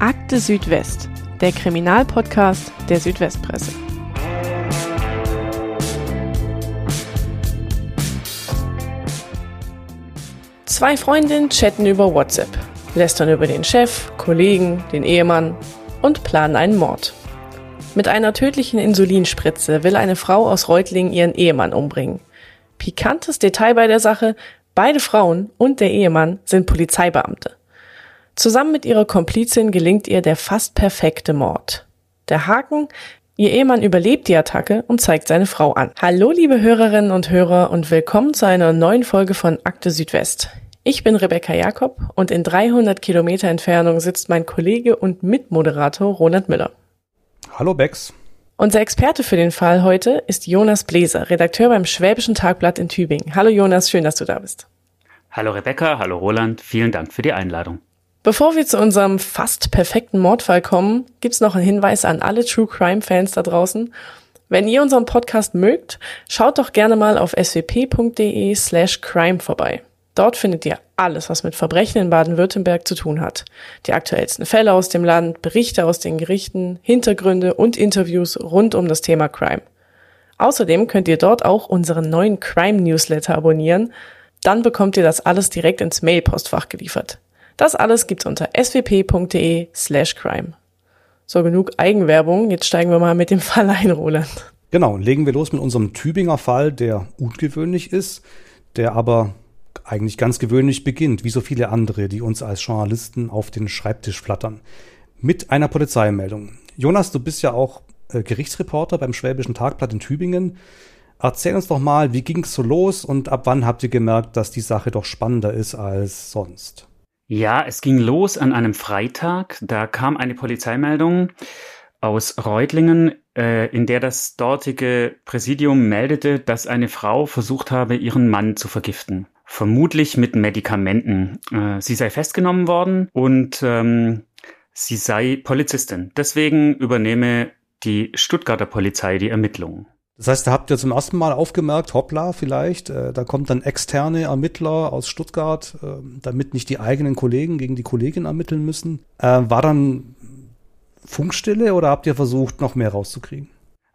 Akte Südwest, der Kriminalpodcast der Südwestpresse. Zwei Freundinnen chatten über WhatsApp, lästern über den Chef, Kollegen, den Ehemann und planen einen Mord. Mit einer tödlichen Insulinspritze will eine Frau aus Reutlingen ihren Ehemann umbringen. Pikantes Detail bei der Sache, beide Frauen und der Ehemann sind Polizeibeamte. Zusammen mit ihrer Komplizin gelingt ihr der fast perfekte Mord. Der Haken, ihr Ehemann überlebt die Attacke und zeigt seine Frau an. Hallo liebe Hörerinnen und Hörer und willkommen zu einer neuen Folge von Akte Südwest. Ich bin Rebecca Jakob und in 300 Kilometer Entfernung sitzt mein Kollege und Mitmoderator Ronald Müller. Hallo Bex. Unser Experte für den Fall heute ist Jonas Bläser, Redakteur beim Schwäbischen Tagblatt in Tübingen. Hallo Jonas, schön, dass du da bist. Hallo Rebecca, hallo Roland, vielen Dank für die Einladung. Bevor wir zu unserem fast perfekten Mordfall kommen, gibt's noch einen Hinweis an alle True Crime Fans da draußen. Wenn ihr unseren Podcast mögt, schaut doch gerne mal auf swp.de slash crime vorbei. Dort findet ihr alles, was mit Verbrechen in Baden-Württemberg zu tun hat. Die aktuellsten Fälle aus dem Land, Berichte aus den Gerichten, Hintergründe und Interviews rund um das Thema Crime. Außerdem könnt ihr dort auch unseren neuen Crime Newsletter abonnieren. Dann bekommt ihr das alles direkt ins Mailpostfach geliefert. Das alles gibt's unter swp.de slash crime. So, genug Eigenwerbung. Jetzt steigen wir mal mit dem Fall ein, Roland. Genau, legen wir los mit unserem Tübinger Fall, der ungewöhnlich ist, der aber eigentlich ganz gewöhnlich beginnt, wie so viele andere, die uns als Journalisten auf den Schreibtisch flattern. Mit einer Polizeimeldung. Jonas, du bist ja auch äh, Gerichtsreporter beim Schwäbischen Tagblatt in Tübingen. Erzähl uns doch mal, wie ging es so los und ab wann habt ihr gemerkt, dass die Sache doch spannender ist als sonst? Ja, es ging los an einem Freitag. Da kam eine Polizeimeldung aus Reutlingen, äh, in der das dortige Präsidium meldete, dass eine Frau versucht habe, ihren Mann zu vergiften vermutlich mit Medikamenten. Äh, sie sei festgenommen worden und ähm, sie sei Polizistin. Deswegen übernehme die Stuttgarter Polizei die Ermittlungen. Das heißt, da habt ihr zum ersten Mal aufgemerkt, hoppla, vielleicht, äh, da kommt dann externe Ermittler aus Stuttgart, äh, damit nicht die eigenen Kollegen gegen die Kollegin ermitteln müssen. Äh, war dann Funkstille oder habt ihr versucht, noch mehr rauszukriegen?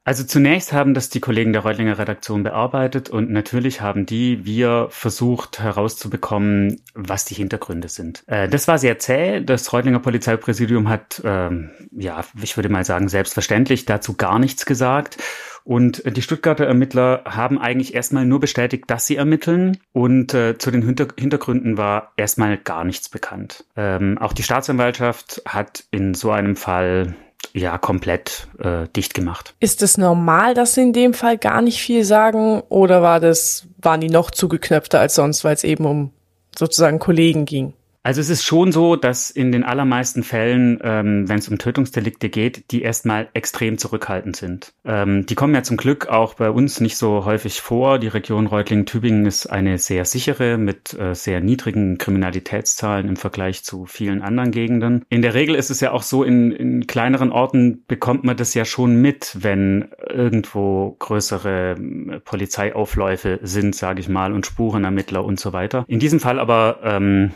Also zunächst haben das die Kollegen der Reutlinger Redaktion bearbeitet und natürlich haben die wir versucht herauszubekommen, was die Hintergründe sind. Äh, das war sehr zäh. Das Reutlinger Polizeipräsidium hat, ähm, ja, ich würde mal sagen, selbstverständlich dazu gar nichts gesagt. Und die Stuttgarter Ermittler haben eigentlich erstmal nur bestätigt, dass sie ermitteln. Und äh, zu den Hinter Hintergründen war erstmal gar nichts bekannt. Ähm, auch die Staatsanwaltschaft hat in so einem Fall ja komplett äh, dicht gemacht. Ist es normal, dass sie in dem Fall gar nicht viel sagen oder war das waren die noch zugeknöpfter als sonst, weil es eben um sozusagen Kollegen ging? Also es ist schon so, dass in den allermeisten Fällen, ähm, wenn es um Tötungsdelikte geht, die erstmal extrem zurückhaltend sind. Ähm, die kommen ja zum Glück auch bei uns nicht so häufig vor. Die Region Reutlingen-Tübingen ist eine sehr sichere mit äh, sehr niedrigen Kriminalitätszahlen im Vergleich zu vielen anderen Gegenden. In der Regel ist es ja auch so, in, in kleineren Orten bekommt man das ja schon mit, wenn irgendwo größere äh, Polizeiaufläufe sind, sage ich mal, und Spurenermittler und so weiter. In diesem Fall aber ähm,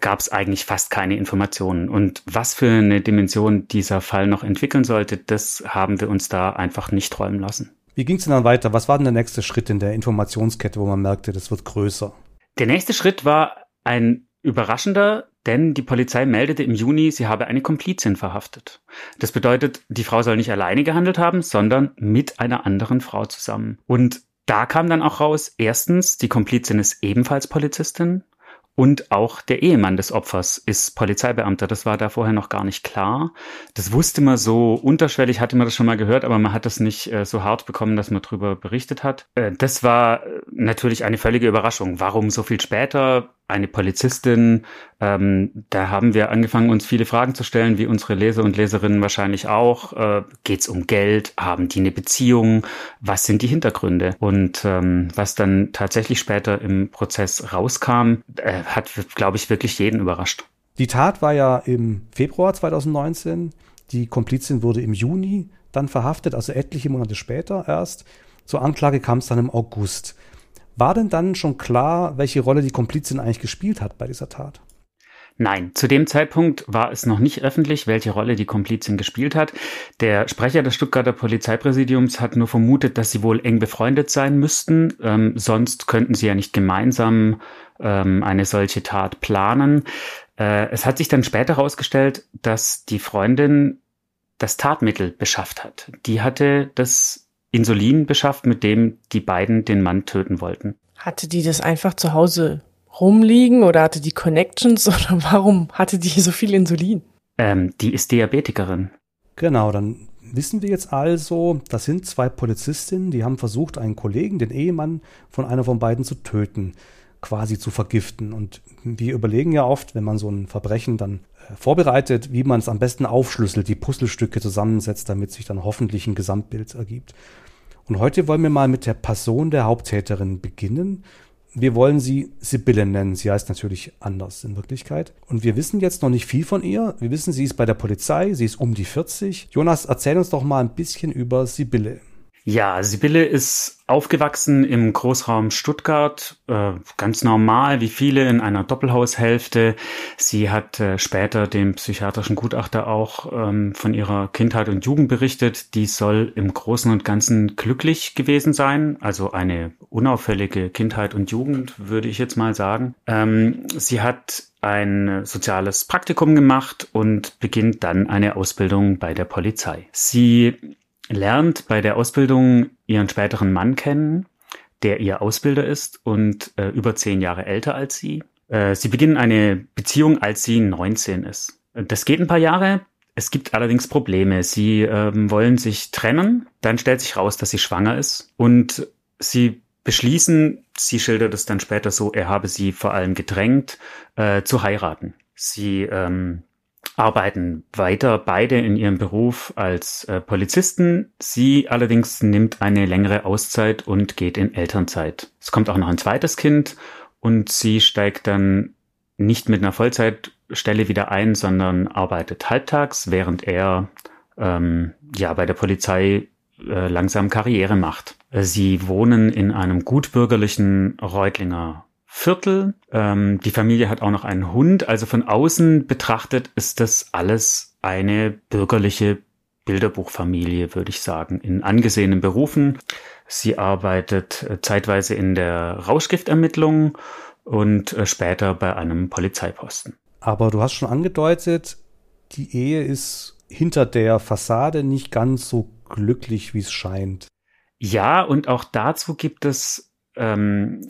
gab es eigentlich fast keine Informationen. Und was für eine Dimension dieser Fall noch entwickeln sollte, das haben wir uns da einfach nicht träumen lassen. Wie ging es denn dann weiter? Was war denn der nächste Schritt in der Informationskette, wo man merkte, das wird größer? Der nächste Schritt war ein überraschender, denn die Polizei meldete im Juni, sie habe eine Komplizin verhaftet. Das bedeutet, die Frau soll nicht alleine gehandelt haben, sondern mit einer anderen Frau zusammen. Und da kam dann auch raus, erstens, die Komplizin ist ebenfalls Polizistin und auch der Ehemann des Opfers ist Polizeibeamter. Das war da vorher noch gar nicht klar. Das wusste man so unterschwellig, hatte man das schon mal gehört, aber man hat das nicht äh, so hart bekommen, dass man darüber berichtet hat. Äh, das war äh, natürlich eine völlige Überraschung. Warum so viel später? Eine Polizistin. Ähm, da haben wir angefangen, uns viele Fragen zu stellen, wie unsere Leser und Leserinnen wahrscheinlich auch. Äh, Geht es um Geld? Haben die eine Beziehung? Was sind die Hintergründe? Und ähm, was dann tatsächlich später im Prozess rauskam, äh, hat, glaube ich, wirklich jeden überrascht. Die Tat war ja im Februar 2019. Die Komplizin wurde im Juni dann verhaftet, also etliche Monate später erst. Zur Anklage kam es dann im August. War denn dann schon klar, welche Rolle die Komplizin eigentlich gespielt hat bei dieser Tat? Nein, zu dem Zeitpunkt war es noch nicht öffentlich, welche Rolle die Komplizin gespielt hat. Der Sprecher des Stuttgarter Polizeipräsidiums hat nur vermutet, dass sie wohl eng befreundet sein müssten, ähm, sonst könnten sie ja nicht gemeinsam ähm, eine solche Tat planen. Äh, es hat sich dann später herausgestellt, dass die Freundin das Tatmittel beschafft hat. Die hatte das Insulin beschafft, mit dem die beiden den Mann töten wollten. Hatte die das einfach zu Hause rumliegen oder hatte die Connections oder warum hatte die so viel Insulin? Ähm, die ist Diabetikerin. Genau, dann wissen wir jetzt also, das sind zwei Polizistinnen, die haben versucht, einen Kollegen, den Ehemann von einer von beiden zu töten, quasi zu vergiften. Und wir überlegen ja oft, wenn man so ein Verbrechen dann äh, vorbereitet, wie man es am besten aufschlüsselt, die Puzzlestücke zusammensetzt, damit sich dann hoffentlich ein Gesamtbild ergibt. Und heute wollen wir mal mit der Person der Haupttäterin beginnen wir wollen sie Sibylle nennen. Sie heißt natürlich anders in Wirklichkeit. Und wir wissen jetzt noch nicht viel von ihr. Wir wissen, sie ist bei der Polizei, sie ist um die 40. Jonas, erzähl uns doch mal ein bisschen über Sibylle. Ja, Sibylle ist aufgewachsen im Großraum Stuttgart, äh, ganz normal wie viele in einer Doppelhaushälfte. Sie hat äh, später dem psychiatrischen Gutachter auch ähm, von ihrer Kindheit und Jugend berichtet. Die soll im Großen und Ganzen glücklich gewesen sein, also eine unauffällige Kindheit und Jugend, würde ich jetzt mal sagen. Ähm, sie hat ein soziales Praktikum gemacht und beginnt dann eine Ausbildung bei der Polizei. Sie lernt bei der Ausbildung ihren späteren Mann kennen, der ihr Ausbilder ist und äh, über zehn Jahre älter als sie. Äh, sie beginnen eine Beziehung, als sie 19 ist. Das geht ein paar Jahre. Es gibt allerdings Probleme. Sie ähm, wollen sich trennen. Dann stellt sich raus, dass sie schwanger ist. Und sie beschließen, sie schildert es dann später so, er habe sie vor allem gedrängt, äh, zu heiraten. Sie ähm, arbeiten weiter beide in ihrem Beruf als äh, Polizisten. Sie allerdings nimmt eine längere Auszeit und geht in Elternzeit. Es kommt auch noch ein zweites Kind und sie steigt dann nicht mit einer Vollzeitstelle wieder ein, sondern arbeitet halbtags, während er ähm, ja bei der Polizei äh, langsam Karriere macht. Sie wohnen in einem gutbürgerlichen Reutlinger Viertel. Ähm, die Familie hat auch noch einen Hund. Also von außen betrachtet ist das alles eine bürgerliche Bilderbuchfamilie, würde ich sagen, in angesehenen Berufen. Sie arbeitet äh, zeitweise in der Rauschgiftermittlung und äh, später bei einem Polizeiposten. Aber du hast schon angedeutet, die Ehe ist hinter der Fassade nicht ganz so glücklich, wie es scheint. Ja, und auch dazu gibt es ähm,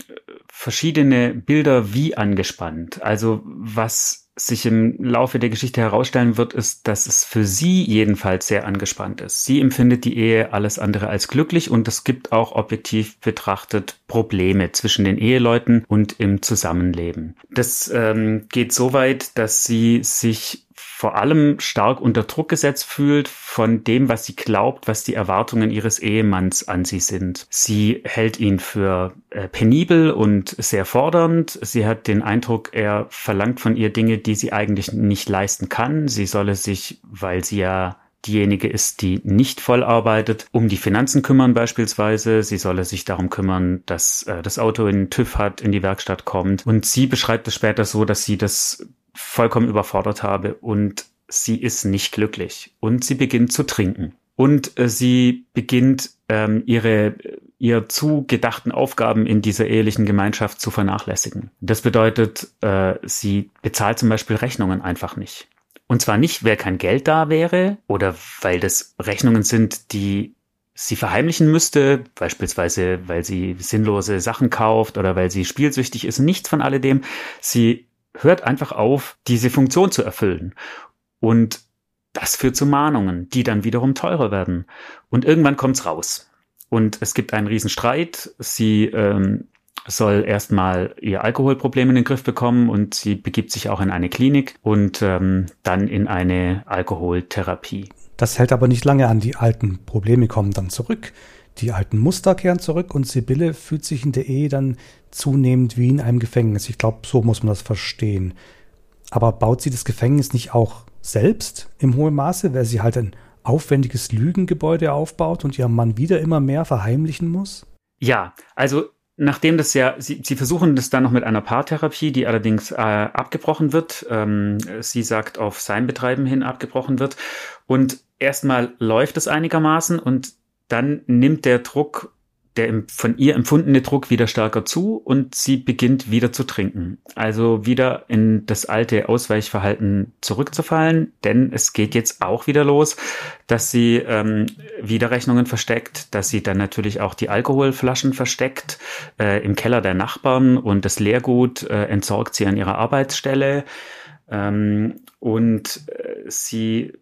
verschiedene Bilder wie angespannt. Also was sich im Laufe der Geschichte herausstellen wird, ist, dass es für sie jedenfalls sehr angespannt ist. Sie empfindet die Ehe alles andere als glücklich und es gibt auch objektiv betrachtet Probleme zwischen den Eheleuten und im Zusammenleben. Das ähm, geht so weit, dass sie sich vor allem stark unter Druck gesetzt fühlt von dem, was sie glaubt, was die Erwartungen ihres Ehemanns an sie sind. Sie hält ihn für äh, penibel und sehr fordernd. Sie hat den Eindruck, er verlangt von ihr Dinge, die sie eigentlich nicht leisten kann. Sie solle sich, weil sie ja diejenige ist, die nicht voll arbeitet, um die Finanzen kümmern beispielsweise. Sie solle sich darum kümmern, dass äh, das Auto in TÜV hat, in die Werkstatt kommt. Und sie beschreibt es später so, dass sie das vollkommen überfordert habe und sie ist nicht glücklich und sie beginnt zu trinken und äh, sie beginnt ähm, ihre ihr zugedachten Aufgaben in dieser ehelichen Gemeinschaft zu vernachlässigen. Das bedeutet, äh, sie bezahlt zum Beispiel Rechnungen einfach nicht. Und zwar nicht, weil kein Geld da wäre oder weil das Rechnungen sind, die sie verheimlichen müsste, beispielsweise weil sie sinnlose Sachen kauft oder weil sie spielsüchtig ist. Nichts von alledem. Sie hört einfach auf, diese Funktion zu erfüllen. Und das führt zu Mahnungen, die dann wiederum teurer werden. Und irgendwann kommt's raus. Und es gibt einen Riesenstreit. Sie ähm, soll erstmal ihr Alkoholproblem in den Griff bekommen und sie begibt sich auch in eine Klinik und ähm, dann in eine Alkoholtherapie. Das hält aber nicht lange an. Die alten Probleme kommen dann zurück. Die alten Muster kehren zurück und Sibylle fühlt sich in der Ehe dann zunehmend wie in einem Gefängnis. Ich glaube, so muss man das verstehen. Aber baut sie das Gefängnis nicht auch selbst im hohen Maße, weil sie halt ein aufwendiges Lügengebäude aufbaut und ihrem Mann wieder immer mehr verheimlichen muss? Ja, also nachdem das ja, sie, sie versuchen das dann noch mit einer Paartherapie, die allerdings äh, abgebrochen wird. Ähm, sie sagt auf sein Betreiben hin abgebrochen wird. Und erstmal läuft es einigermaßen und dann nimmt der Druck der von ihr empfundene Druck wieder stärker zu und sie beginnt wieder zu trinken. Also wieder in das alte Ausweichverhalten zurückzufallen, denn es geht jetzt auch wieder los, dass sie ähm, Widerrechnungen versteckt, dass sie dann natürlich auch die Alkoholflaschen versteckt äh, im Keller der Nachbarn und das Leergut äh, entsorgt sie an ihrer Arbeitsstelle. Ähm, und äh, sie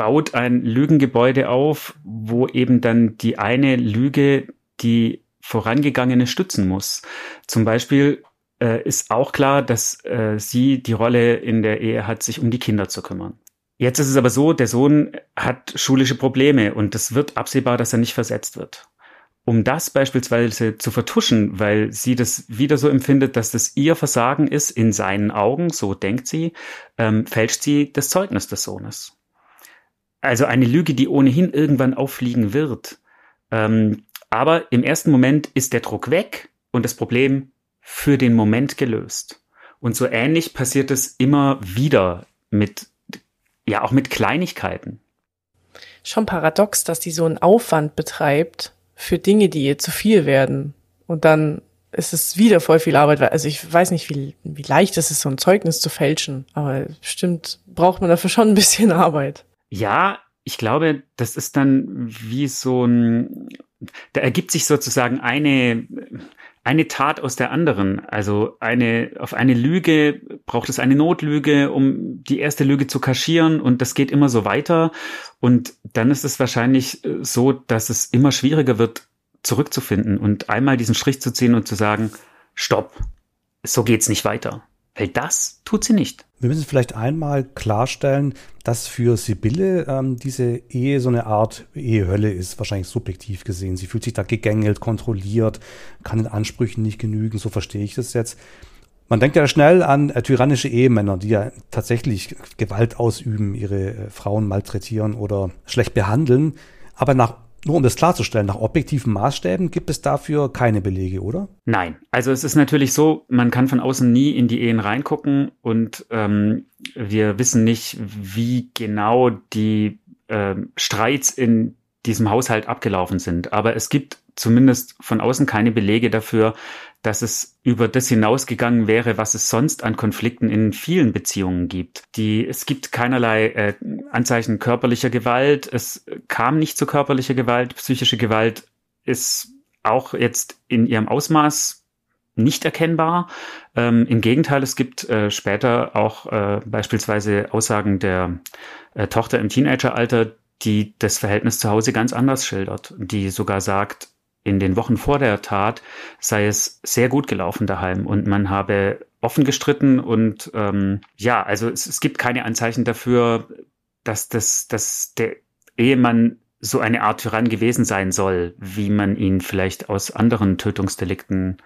baut ein Lügengebäude auf, wo eben dann die eine Lüge die vorangegangene stützen muss. Zum Beispiel äh, ist auch klar, dass äh, sie die Rolle in der Ehe hat, sich um die Kinder zu kümmern. Jetzt ist es aber so, der Sohn hat schulische Probleme und es wird absehbar, dass er nicht versetzt wird. Um das beispielsweise zu vertuschen, weil sie das wieder so empfindet, dass das ihr Versagen ist in seinen Augen, so denkt sie, ähm, fälscht sie das Zeugnis des Sohnes. Also eine Lüge, die ohnehin irgendwann auffliegen wird. Ähm, aber im ersten Moment ist der Druck weg und das Problem für den Moment gelöst. Und so ähnlich passiert es immer wieder mit, ja, auch mit Kleinigkeiten. Schon paradox, dass die so einen Aufwand betreibt für Dinge, die ihr zu viel werden. Und dann ist es wieder voll viel Arbeit. Also ich weiß nicht, wie, wie leicht es ist, so ein Zeugnis zu fälschen. Aber bestimmt braucht man dafür schon ein bisschen Arbeit. Ja, ich glaube, das ist dann wie so ein, da ergibt sich sozusagen eine, eine Tat aus der anderen. Also eine, auf eine Lüge braucht es eine Notlüge, um die erste Lüge zu kaschieren und das geht immer so weiter. Und dann ist es wahrscheinlich äh, so, dass es immer schwieriger wird, zurückzufinden und einmal diesen Strich zu ziehen und zu sagen, stopp, so geht's nicht weiter. Weil das tut sie nicht. Wir müssen vielleicht einmal klarstellen, dass für Sibylle ähm, diese Ehe so eine Art Ehehölle ist, wahrscheinlich subjektiv gesehen. Sie fühlt sich da gegängelt, kontrolliert, kann den Ansprüchen nicht genügen, so verstehe ich das jetzt. Man denkt ja schnell an äh, tyrannische Ehemänner, die ja tatsächlich Gewalt ausüben, ihre äh, Frauen malträtieren oder schlecht behandeln. Aber nach nur um das klarzustellen, nach objektiven Maßstäben gibt es dafür keine Belege, oder? Nein. Also es ist natürlich so, man kann von außen nie in die Ehen reingucken und ähm, wir wissen nicht, wie genau die äh, Streits in diesem Haushalt abgelaufen sind. Aber es gibt zumindest von außen keine Belege dafür, dass es über das hinausgegangen wäre, was es sonst an Konflikten in vielen Beziehungen gibt. Die, es gibt keinerlei äh, Anzeichen körperlicher Gewalt. Es kam nicht zu körperlicher Gewalt. Psychische Gewalt ist auch jetzt in ihrem Ausmaß nicht erkennbar. Ähm, Im Gegenteil, es gibt äh, später auch äh, beispielsweise Aussagen der äh, Tochter im Teenageralter, die das Verhältnis zu Hause ganz anders schildert, die sogar sagt, in den Wochen vor der Tat sei es sehr gut gelaufen daheim und man habe offen gestritten und ähm, ja, also es, es gibt keine Anzeichen dafür, dass, das, dass der Ehemann so eine Art Tyrann gewesen sein soll, wie man ihn vielleicht aus anderen Tötungsdelikten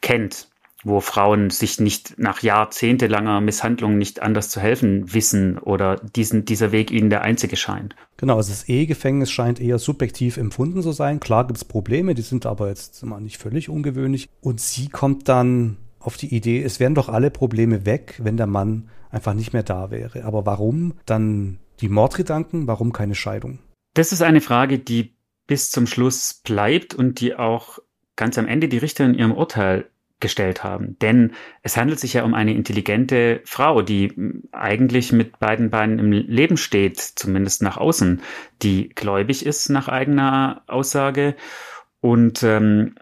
kennt wo Frauen sich nicht nach jahrzehntelanger Misshandlung nicht anders zu helfen wissen oder diesen, dieser Weg ihnen der einzige scheint. Genau, also das Ehegefängnis scheint eher subjektiv empfunden zu sein. Klar gibt es Probleme, die sind aber jetzt mal nicht völlig ungewöhnlich. Und sie kommt dann auf die Idee, es wären doch alle Probleme weg, wenn der Mann einfach nicht mehr da wäre. Aber warum dann die Mordgedanken, warum keine Scheidung? Das ist eine Frage, die bis zum Schluss bleibt und die auch ganz am Ende die Richter in ihrem Urteil gestellt haben. Denn es handelt sich ja um eine intelligente Frau, die eigentlich mit beiden Beinen im Leben steht, zumindest nach außen, die gläubig ist nach eigener Aussage. Und ähm,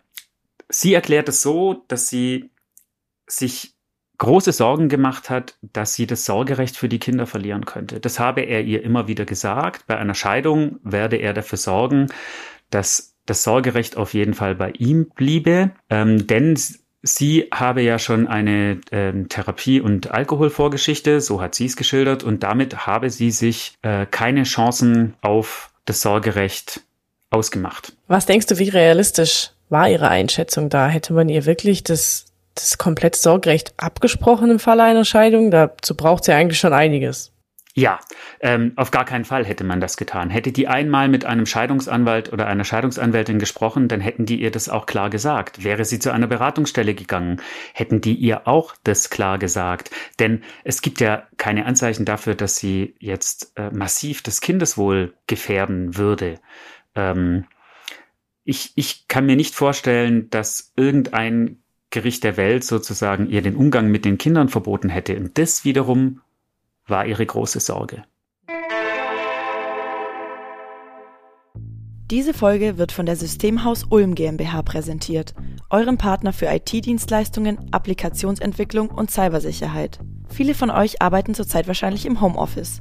sie erklärt es so, dass sie sich große Sorgen gemacht hat, dass sie das Sorgerecht für die Kinder verlieren könnte. Das habe er ihr immer wieder gesagt. Bei einer Scheidung werde er dafür sorgen, dass das Sorgerecht auf jeden Fall bei ihm bliebe, ähm, denn Sie habe ja schon eine äh, Therapie- und Alkoholvorgeschichte, so hat sie es geschildert, und damit habe sie sich äh, keine Chancen auf das Sorgerecht ausgemacht. Was denkst du, wie realistisch war Ihre Einschätzung da? Hätte man ihr wirklich das, das komplette Sorgerecht abgesprochen im Falle einer Scheidung? Dazu braucht sie eigentlich schon einiges. Ja, ähm, auf gar keinen Fall hätte man das getan. Hätte die einmal mit einem Scheidungsanwalt oder einer Scheidungsanwältin gesprochen, dann hätten die ihr das auch klar gesagt. Wäre sie zu einer Beratungsstelle gegangen, hätten die ihr auch das klar gesagt. Denn es gibt ja keine Anzeichen dafür, dass sie jetzt äh, massiv das Kindeswohl gefährden würde. Ähm, ich, ich kann mir nicht vorstellen, dass irgendein Gericht der Welt sozusagen ihr den Umgang mit den Kindern verboten hätte. Und das wiederum war ihre große Sorge. Diese Folge wird von der Systemhaus Ulm GmbH präsentiert, eurem Partner für IT-Dienstleistungen, Applikationsentwicklung und Cybersicherheit. Viele von euch arbeiten zurzeit wahrscheinlich im Homeoffice.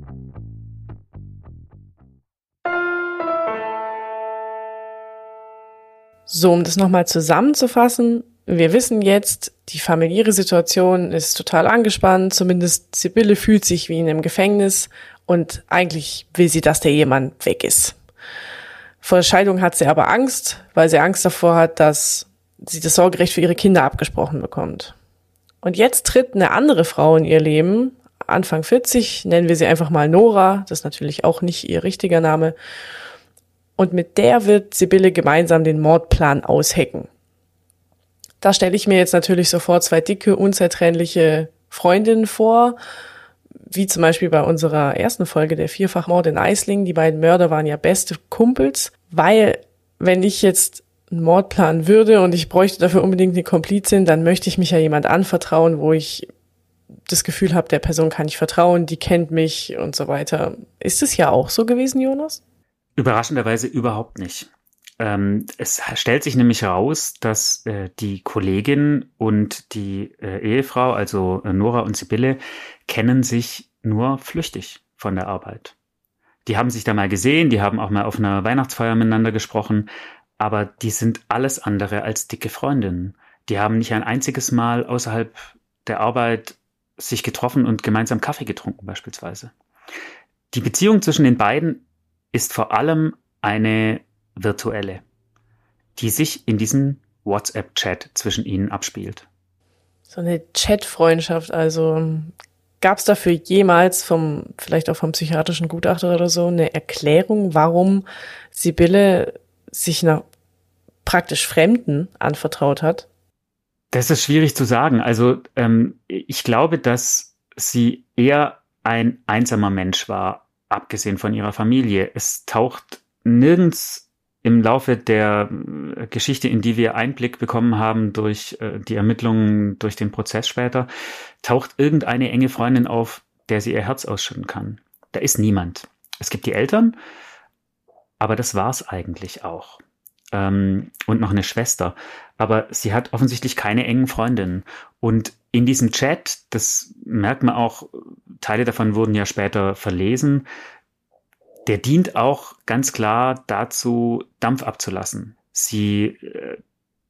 So, um das nochmal zusammenzufassen, wir wissen jetzt, die familiäre Situation ist total angespannt, zumindest Sibylle fühlt sich wie in einem Gefängnis und eigentlich will sie, dass der Ehemann weg ist. Vor der Scheidung hat sie aber Angst, weil sie Angst davor hat, dass sie das Sorgerecht für ihre Kinder abgesprochen bekommt. Und jetzt tritt eine andere Frau in ihr Leben, Anfang 40, nennen wir sie einfach mal Nora, das ist natürlich auch nicht ihr richtiger Name, und mit der wird Sibylle gemeinsam den Mordplan aushecken. Da stelle ich mir jetzt natürlich sofort zwei dicke, unzertrennliche Freundinnen vor, wie zum Beispiel bei unserer ersten Folge der Vierfachmord in Eisling. Die beiden Mörder waren ja beste Kumpels, weil wenn ich jetzt einen Mord planen würde und ich bräuchte dafür unbedingt eine Komplizin, dann möchte ich mich ja jemand anvertrauen, wo ich das Gefühl habe, der Person kann ich vertrauen, die kennt mich und so weiter. Ist es ja auch so gewesen, Jonas? Überraschenderweise überhaupt nicht. Ähm, es stellt sich nämlich heraus, dass äh, die Kollegin und die äh, Ehefrau, also äh, Nora und Sibylle, kennen sich nur flüchtig von der Arbeit. Die haben sich da mal gesehen, die haben auch mal auf einer Weihnachtsfeier miteinander gesprochen, aber die sind alles andere als dicke Freundinnen. Die haben nicht ein einziges Mal außerhalb der Arbeit sich getroffen und gemeinsam Kaffee getrunken beispielsweise. Die Beziehung zwischen den beiden ist vor allem eine virtuelle, die sich in diesem WhatsApp-Chat zwischen ihnen abspielt. So eine Chat-Freundschaft, also gab es dafür jemals vom, vielleicht auch vom psychiatrischen Gutachter oder so, eine Erklärung, warum Sibylle sich nach praktisch Fremden anvertraut hat? Das ist schwierig zu sagen. Also ähm, ich glaube, dass sie eher ein einsamer Mensch war abgesehen von ihrer Familie. Es taucht nirgends im Laufe der äh, Geschichte, in die wir Einblick bekommen haben durch äh, die Ermittlungen, durch den Prozess später, taucht irgendeine enge Freundin auf, der sie ihr Herz ausschütten kann. Da ist niemand. Es gibt die Eltern, aber das war's eigentlich auch. Ähm, und noch eine Schwester. Aber sie hat offensichtlich keine engen Freundinnen. Und in diesem Chat, das merkt man auch, Teile davon wurden ja später verlesen, der dient auch ganz klar dazu, Dampf abzulassen. Sie äh,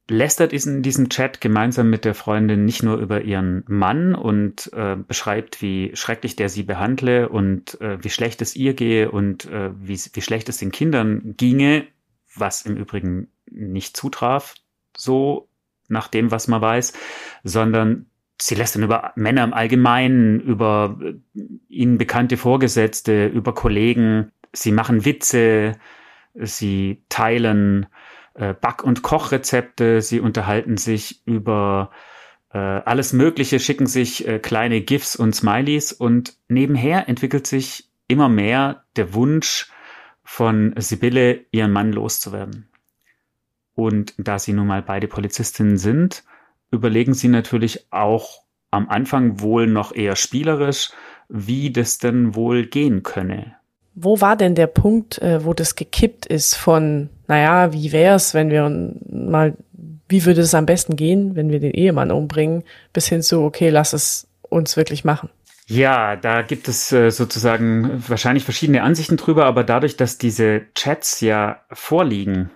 lästert in diesem Chat gemeinsam mit der Freundin nicht nur über ihren Mann und äh, beschreibt, wie schrecklich der sie behandle und äh, wie schlecht es ihr gehe und äh, wie, wie schlecht es den Kindern ginge, was im Übrigen nicht zutraf, so nach dem, was man weiß, sondern sie lässt dann über Männer im Allgemeinen, über äh, ihnen bekannte Vorgesetzte, über Kollegen, sie machen Witze, sie teilen äh, Back- und Kochrezepte, sie unterhalten sich über äh, alles Mögliche, schicken sich äh, kleine GIFs und Smileys und nebenher entwickelt sich immer mehr der Wunsch von Sibylle, ihren Mann loszuwerden. Und da sie nun mal beide Polizistinnen sind, überlegen sie natürlich auch am Anfang wohl noch eher spielerisch, wie das denn wohl gehen könne. Wo war denn der Punkt, äh, wo das gekippt ist von, naja, wie wär's, wenn wir mal, wie würde es am besten gehen, wenn wir den Ehemann umbringen, bis hin zu, okay, lass es uns wirklich machen? Ja, da gibt es äh, sozusagen wahrscheinlich verschiedene Ansichten drüber, aber dadurch, dass diese Chats ja vorliegen,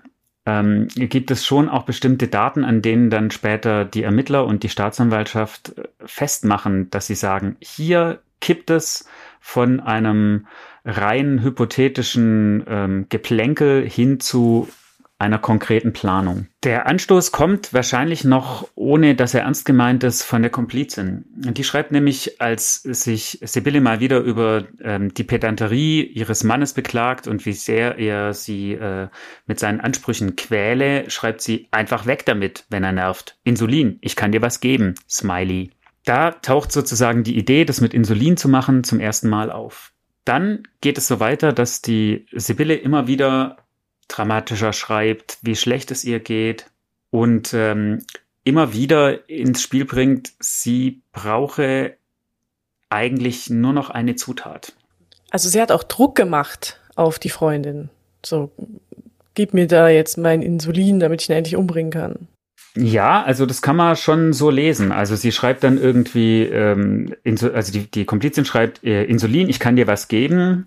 ähm, gibt es schon auch bestimmte Daten, an denen dann später die Ermittler und die Staatsanwaltschaft äh, festmachen, dass sie sagen, hier kippt es von einem rein hypothetischen ähm, Geplänkel hin zu einer konkreten Planung. Der Anstoß kommt wahrscheinlich noch, ohne dass er ernst gemeint ist, von der Komplizin. Die schreibt nämlich, als sich Sibylle mal wieder über ähm, die Pedanterie ihres Mannes beklagt und wie sehr er sie äh, mit seinen Ansprüchen quäle, schreibt sie einfach weg damit, wenn er nervt. Insulin, ich kann dir was geben. Smiley. Da taucht sozusagen die Idee, das mit Insulin zu machen, zum ersten Mal auf. Dann geht es so weiter, dass die Sibylle immer wieder dramatischer schreibt, wie schlecht es ihr geht und ähm, immer wieder ins Spiel bringt, sie brauche eigentlich nur noch eine Zutat. Also sie hat auch Druck gemacht auf die Freundin. So, gib mir da jetzt mein Insulin, damit ich ihn endlich umbringen kann. Ja, also das kann man schon so lesen. Also sie schreibt dann irgendwie, ähm, also die, die Komplizin schreibt, äh, Insulin, ich kann dir was geben.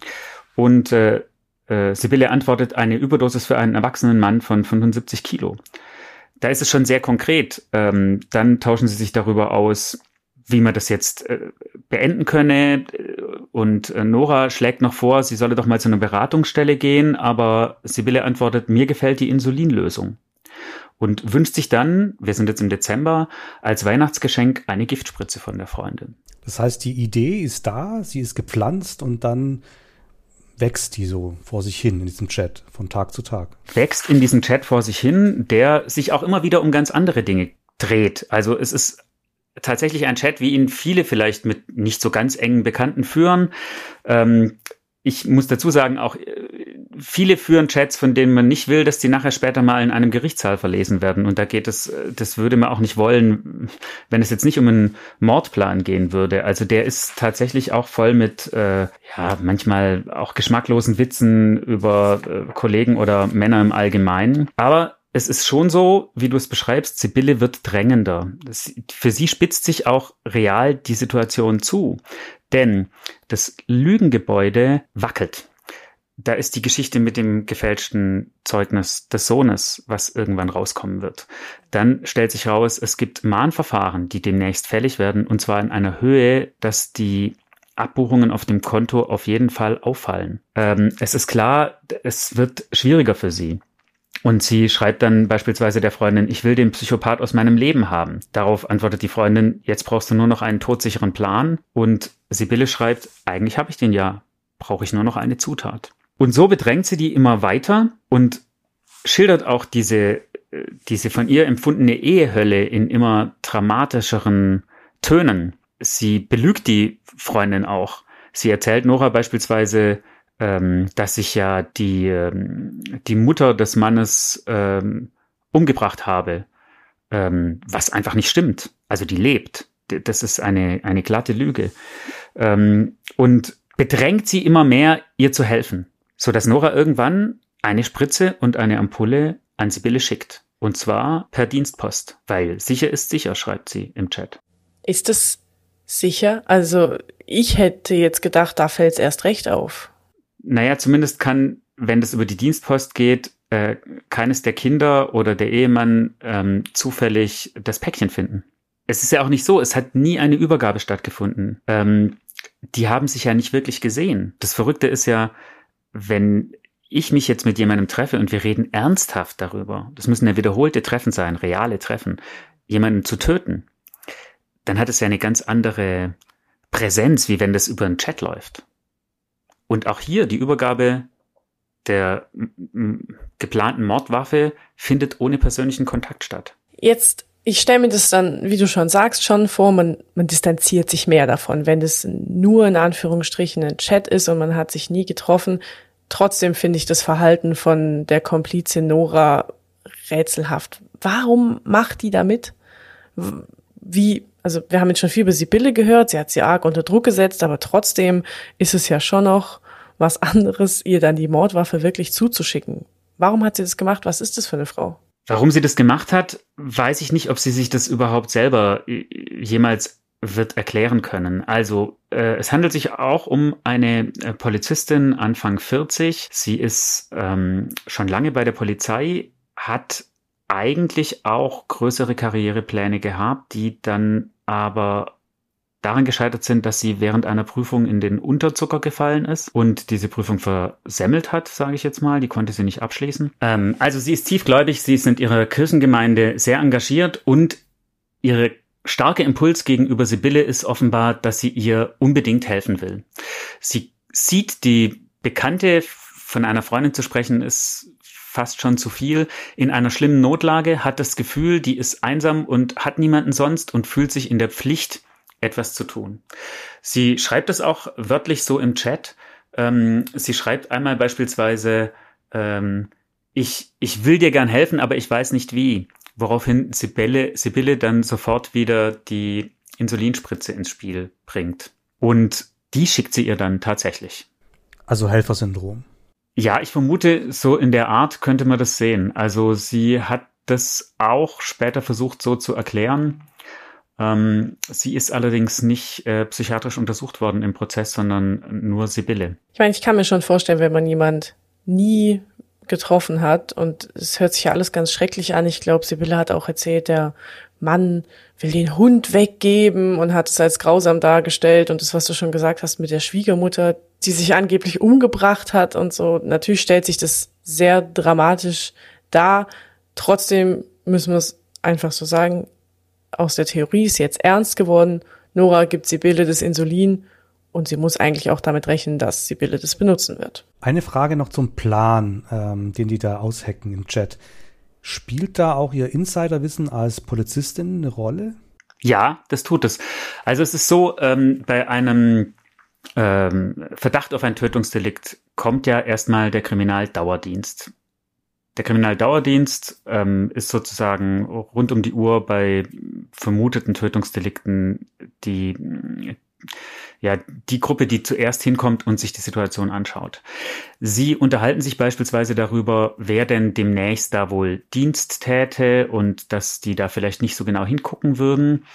Und äh, äh, Sibylle antwortet, eine Überdosis für einen erwachsenen Mann von 75 Kilo. Da ist es schon sehr konkret. Ähm, dann tauschen sie sich darüber aus, wie man das jetzt äh, beenden könne. Und äh, Nora schlägt noch vor, sie solle doch mal zu einer Beratungsstelle gehen, aber Sibylle antwortet, mir gefällt die Insulinlösung. Und wünscht sich dann, wir sind jetzt im Dezember, als Weihnachtsgeschenk eine Giftspritze von der Freundin. Das heißt, die Idee ist da, sie ist gepflanzt und dann wächst die so vor sich hin in diesem Chat von Tag zu Tag. Wächst in diesem Chat vor sich hin, der sich auch immer wieder um ganz andere Dinge dreht. Also es ist tatsächlich ein Chat, wie ihn viele vielleicht mit nicht so ganz engen Bekannten führen. Ähm, ich muss dazu sagen, auch äh, viele führen Chats, von denen man nicht will, dass die nachher später mal in einem Gerichtssaal verlesen werden. Und da geht es, äh, das würde man auch nicht wollen, wenn es jetzt nicht um einen Mordplan gehen würde. Also der ist tatsächlich auch voll mit, äh, ja, manchmal auch geschmacklosen Witzen über äh, Kollegen oder Männer im Allgemeinen. Aber es ist schon so, wie du es beschreibst, Sibylle wird drängender. Für sie spitzt sich auch real die Situation zu. Denn das Lügengebäude wackelt. Da ist die Geschichte mit dem gefälschten Zeugnis des Sohnes, was irgendwann rauskommen wird. Dann stellt sich raus, es gibt Mahnverfahren, die demnächst fällig werden, und zwar in einer Höhe, dass die Abbuchungen auf dem Konto auf jeden Fall auffallen. Ähm, es ist klar, es wird schwieriger für sie. Und sie schreibt dann beispielsweise der Freundin, ich will den Psychopath aus meinem Leben haben. Darauf antwortet die Freundin, jetzt brauchst du nur noch einen todsicheren Plan. Und Sibylle schreibt, eigentlich habe ich den ja, brauche ich nur noch eine Zutat. Und so bedrängt sie die immer weiter und schildert auch diese, äh, diese von ihr empfundene Ehehölle in immer dramatischeren Tönen. Sie belügt die Freundin auch. Sie erzählt Nora beispielsweise, ähm, dass ich ja die, ähm, die Mutter des Mannes ähm, umgebracht habe, ähm, was einfach nicht stimmt. Also die lebt. Das ist eine, eine glatte Lüge. Ähm, und bedrängt sie immer mehr, ihr zu helfen, so dass Nora irgendwann eine Spritze und eine Ampulle an Sibylle schickt. Und zwar per Dienstpost, weil sicher ist sicher, schreibt sie im Chat. Ist es sicher? Also ich hätte jetzt gedacht, da fällt es erst recht auf. Naja, zumindest kann, wenn das über die Dienstpost geht, äh, keines der Kinder oder der Ehemann ähm, zufällig das Päckchen finden. Es ist ja auch nicht so, es hat nie eine Übergabe stattgefunden. Ähm, die haben sich ja nicht wirklich gesehen. Das Verrückte ist ja, wenn ich mich jetzt mit jemandem treffe und wir reden ernsthaft darüber, das müssen ja wiederholte Treffen sein, reale Treffen, jemanden zu töten, dann hat es ja eine ganz andere Präsenz, wie wenn das über einen Chat läuft. Und auch hier die Übergabe der geplanten Mordwaffe findet ohne persönlichen Kontakt statt. Jetzt, ich stelle mir das dann, wie du schon sagst, schon vor, man, man distanziert sich mehr davon. Wenn das nur in Anführungsstrichen ein Chat ist und man hat sich nie getroffen, trotzdem finde ich das Verhalten von der Komplizin Nora rätselhaft. Warum macht die da mit? Wie, also wir haben jetzt schon viel über Sibylle gehört, sie hat sie arg unter Druck gesetzt, aber trotzdem ist es ja schon noch was anderes, ihr dann die Mordwaffe wirklich zuzuschicken. Warum hat sie das gemacht? Was ist das für eine Frau? Warum sie das gemacht hat, weiß ich nicht, ob sie sich das überhaupt selber äh, jemals wird erklären können. Also äh, es handelt sich auch um eine äh, Polizistin Anfang 40. Sie ist ähm, schon lange bei der Polizei, hat eigentlich auch größere Karrierepläne gehabt, die dann aber daran gescheitert sind, dass sie während einer Prüfung in den Unterzucker gefallen ist und diese Prüfung versemmelt hat, sage ich jetzt mal. Die konnte sie nicht abschließen. Ähm, also sie ist tiefgläubig, sie ist in ihrer Kirchengemeinde sehr engagiert und ihre starke Impuls gegenüber Sibylle ist offenbar, dass sie ihr unbedingt helfen will. Sie sieht die Bekannte von einer Freundin zu sprechen, ist fast schon zu viel, in einer schlimmen Notlage, hat das Gefühl, die ist einsam und hat niemanden sonst und fühlt sich in der Pflicht, etwas zu tun. Sie schreibt es auch wörtlich so im Chat. Ähm, sie schreibt einmal beispielsweise, ähm, ich, ich will dir gern helfen, aber ich weiß nicht wie. Woraufhin Sibylle, Sibylle dann sofort wieder die Insulinspritze ins Spiel bringt. Und die schickt sie ihr dann tatsächlich. Also Helfersyndrom. Ja, ich vermute, so in der Art könnte man das sehen. Also sie hat das auch später versucht so zu erklären. Ähm, sie ist allerdings nicht äh, psychiatrisch untersucht worden im Prozess, sondern nur Sibylle. Ich meine, ich kann mir schon vorstellen, wenn man jemand nie getroffen hat und es hört sich ja alles ganz schrecklich an. Ich glaube, Sibylle hat auch erzählt, der Mann will den Hund weggeben und hat es als grausam dargestellt und das, was du schon gesagt hast mit der Schwiegermutter, die sich angeblich umgebracht hat und so. Natürlich stellt sich das sehr dramatisch dar. Trotzdem müssen wir es einfach so sagen, aus der Theorie ist jetzt ernst geworden. Nora gibt Sibylle das Insulin und sie muss eigentlich auch damit rechnen, dass Sibylle das benutzen wird. Eine Frage noch zum Plan, ähm, den die da aushacken im Chat. Spielt da auch Ihr Insiderwissen als Polizistin eine Rolle? Ja, das tut es. Also es ist so, ähm, bei einem ähm, Verdacht auf ein Tötungsdelikt kommt ja erstmal der Kriminaldauerdienst. Der Kriminaldauerdienst ähm, ist sozusagen rund um die Uhr bei vermuteten Tötungsdelikten die, ja, die Gruppe, die zuerst hinkommt und sich die Situation anschaut. Sie unterhalten sich beispielsweise darüber, wer denn demnächst da wohl Dienst täte und dass die da vielleicht nicht so genau hingucken würden.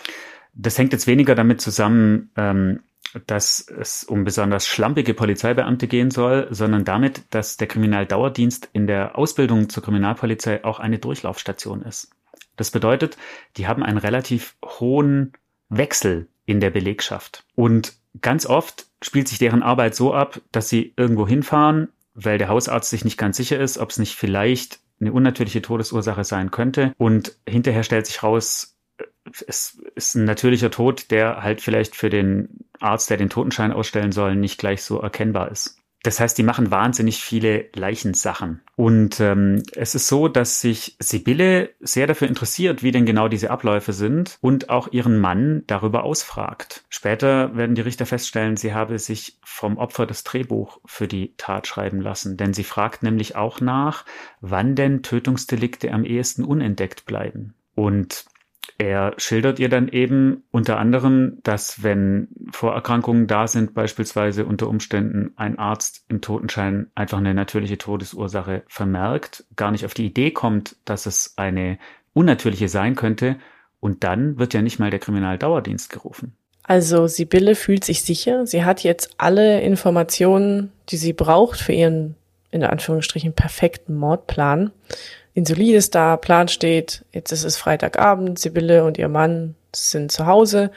Das hängt jetzt weniger damit zusammen, ähm, dass es um besonders schlampige Polizeibeamte gehen soll, sondern damit, dass der Kriminaldauerdienst in der Ausbildung zur Kriminalpolizei auch eine Durchlaufstation ist. Das bedeutet, die haben einen relativ hohen Wechsel in der Belegschaft. Und ganz oft spielt sich deren Arbeit so ab, dass sie irgendwo hinfahren, weil der Hausarzt sich nicht ganz sicher ist, ob es nicht vielleicht eine unnatürliche Todesursache sein könnte. Und hinterher stellt sich raus, es ist ein natürlicher Tod, der halt vielleicht für den Arzt, der den Totenschein ausstellen soll, nicht gleich so erkennbar ist. Das heißt, die machen wahnsinnig viele Leichensachen. Und ähm, es ist so, dass sich Sibylle sehr dafür interessiert, wie denn genau diese Abläufe sind und auch ihren Mann darüber ausfragt. Später werden die Richter feststellen, sie habe sich vom Opfer das Drehbuch für die Tat schreiben lassen. Denn sie fragt nämlich auch nach, wann denn Tötungsdelikte am ehesten unentdeckt bleiben. Und er schildert ihr dann eben unter anderem, dass wenn Vorerkrankungen da sind, beispielsweise unter Umständen ein Arzt im Totenschein einfach eine natürliche Todesursache vermerkt, gar nicht auf die Idee kommt, dass es eine unnatürliche sein könnte, und dann wird ja nicht mal der Kriminaldauerdienst gerufen. Also Sibylle fühlt sich sicher, sie hat jetzt alle Informationen, die sie braucht für ihren in Anführungsstrichen perfekten Mordplan. Insulin ist da, Plan steht, jetzt ist es Freitagabend, Sibylle und ihr Mann sind zu Hause.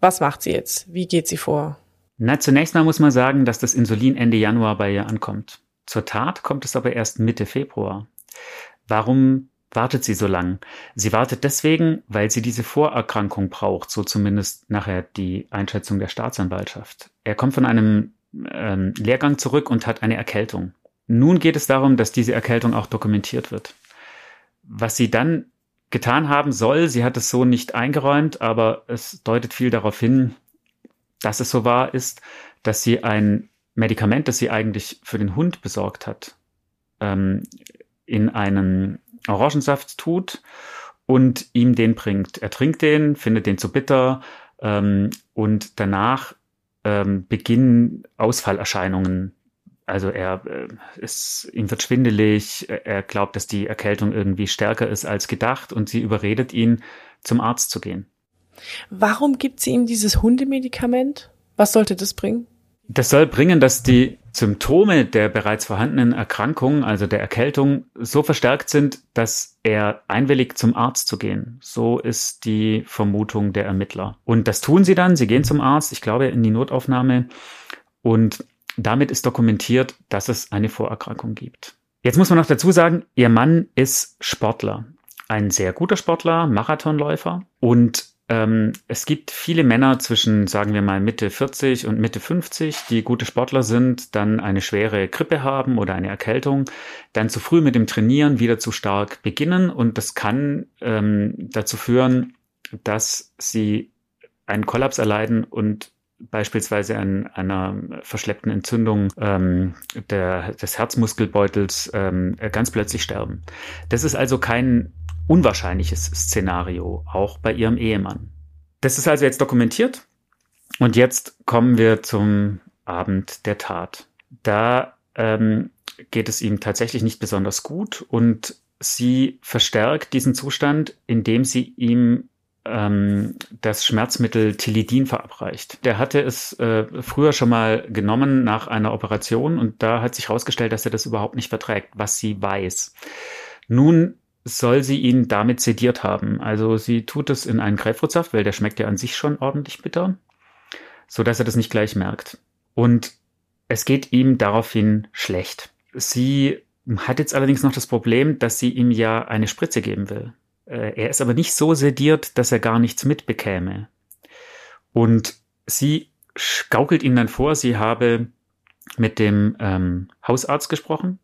Was macht sie jetzt? Wie geht sie vor? Na, zunächst mal muss man sagen, dass das Insulin Ende Januar bei ihr ankommt. Zur Tat kommt es aber erst Mitte Februar. Warum wartet sie so lang? Sie wartet deswegen, weil sie diese Vorerkrankung braucht, so zumindest nachher die Einschätzung der Staatsanwaltschaft. Er kommt von einem ähm, Lehrgang zurück und hat eine Erkältung. Nun geht es darum, dass diese Erkältung auch dokumentiert wird was sie dann getan haben soll, sie hat es so nicht eingeräumt, aber es deutet viel darauf hin, dass es so war, ist, dass sie ein Medikament, das sie eigentlich für den Hund besorgt hat, ähm, in einen Orangensaft tut und ihm den bringt. Er trinkt den, findet den zu bitter ähm, und danach ähm, beginnen Ausfallerscheinungen. Also er äh, ist, ihm wird schwindelig, er glaubt, dass die Erkältung irgendwie stärker ist als gedacht und sie überredet ihn, zum Arzt zu gehen. Warum gibt sie ihm dieses Hundemedikament? Was sollte das bringen? Das soll bringen, dass die Symptome der bereits vorhandenen Erkrankung, also der Erkältung, so verstärkt sind, dass er einwilligt, zum Arzt zu gehen. So ist die Vermutung der Ermittler. Und das tun sie dann. Sie gehen zum Arzt, ich glaube, in die Notaufnahme. Und damit ist dokumentiert, dass es eine Vorerkrankung gibt. Jetzt muss man noch dazu sagen, ihr Mann ist Sportler. Ein sehr guter Sportler, Marathonläufer. Und ähm, es gibt viele Männer zwischen, sagen wir mal, Mitte 40 und Mitte 50, die gute Sportler sind, dann eine schwere Grippe haben oder eine Erkältung, dann zu früh mit dem Trainieren wieder zu stark beginnen und das kann ähm, dazu führen, dass sie einen Kollaps erleiden und beispielsweise an einer verschleppten Entzündung ähm, der, des Herzmuskelbeutels ähm, ganz plötzlich sterben. Das ist also kein unwahrscheinliches Szenario, auch bei ihrem Ehemann. Das ist also jetzt dokumentiert. Und jetzt kommen wir zum Abend der Tat. Da ähm, geht es ihm tatsächlich nicht besonders gut und sie verstärkt diesen Zustand, indem sie ihm ähm, das Schmerzmittel Tilidin verabreicht. Der hatte es äh, früher schon mal genommen nach einer Operation und da hat sich herausgestellt, dass er das überhaupt nicht verträgt, was sie weiß. Nun soll sie ihn damit sediert haben. Also sie tut es in einen Grapefruitsaft, weil der schmeckt ja an sich schon ordentlich bitter, so dass er das nicht gleich merkt. Und es geht ihm daraufhin schlecht. Sie hat jetzt allerdings noch das Problem, dass sie ihm ja eine Spritze geben will. Äh, er ist aber nicht so sediert, dass er gar nichts mitbekäme. Und sie gaukelt ihm dann vor, sie habe mit dem ähm, Hausarzt gesprochen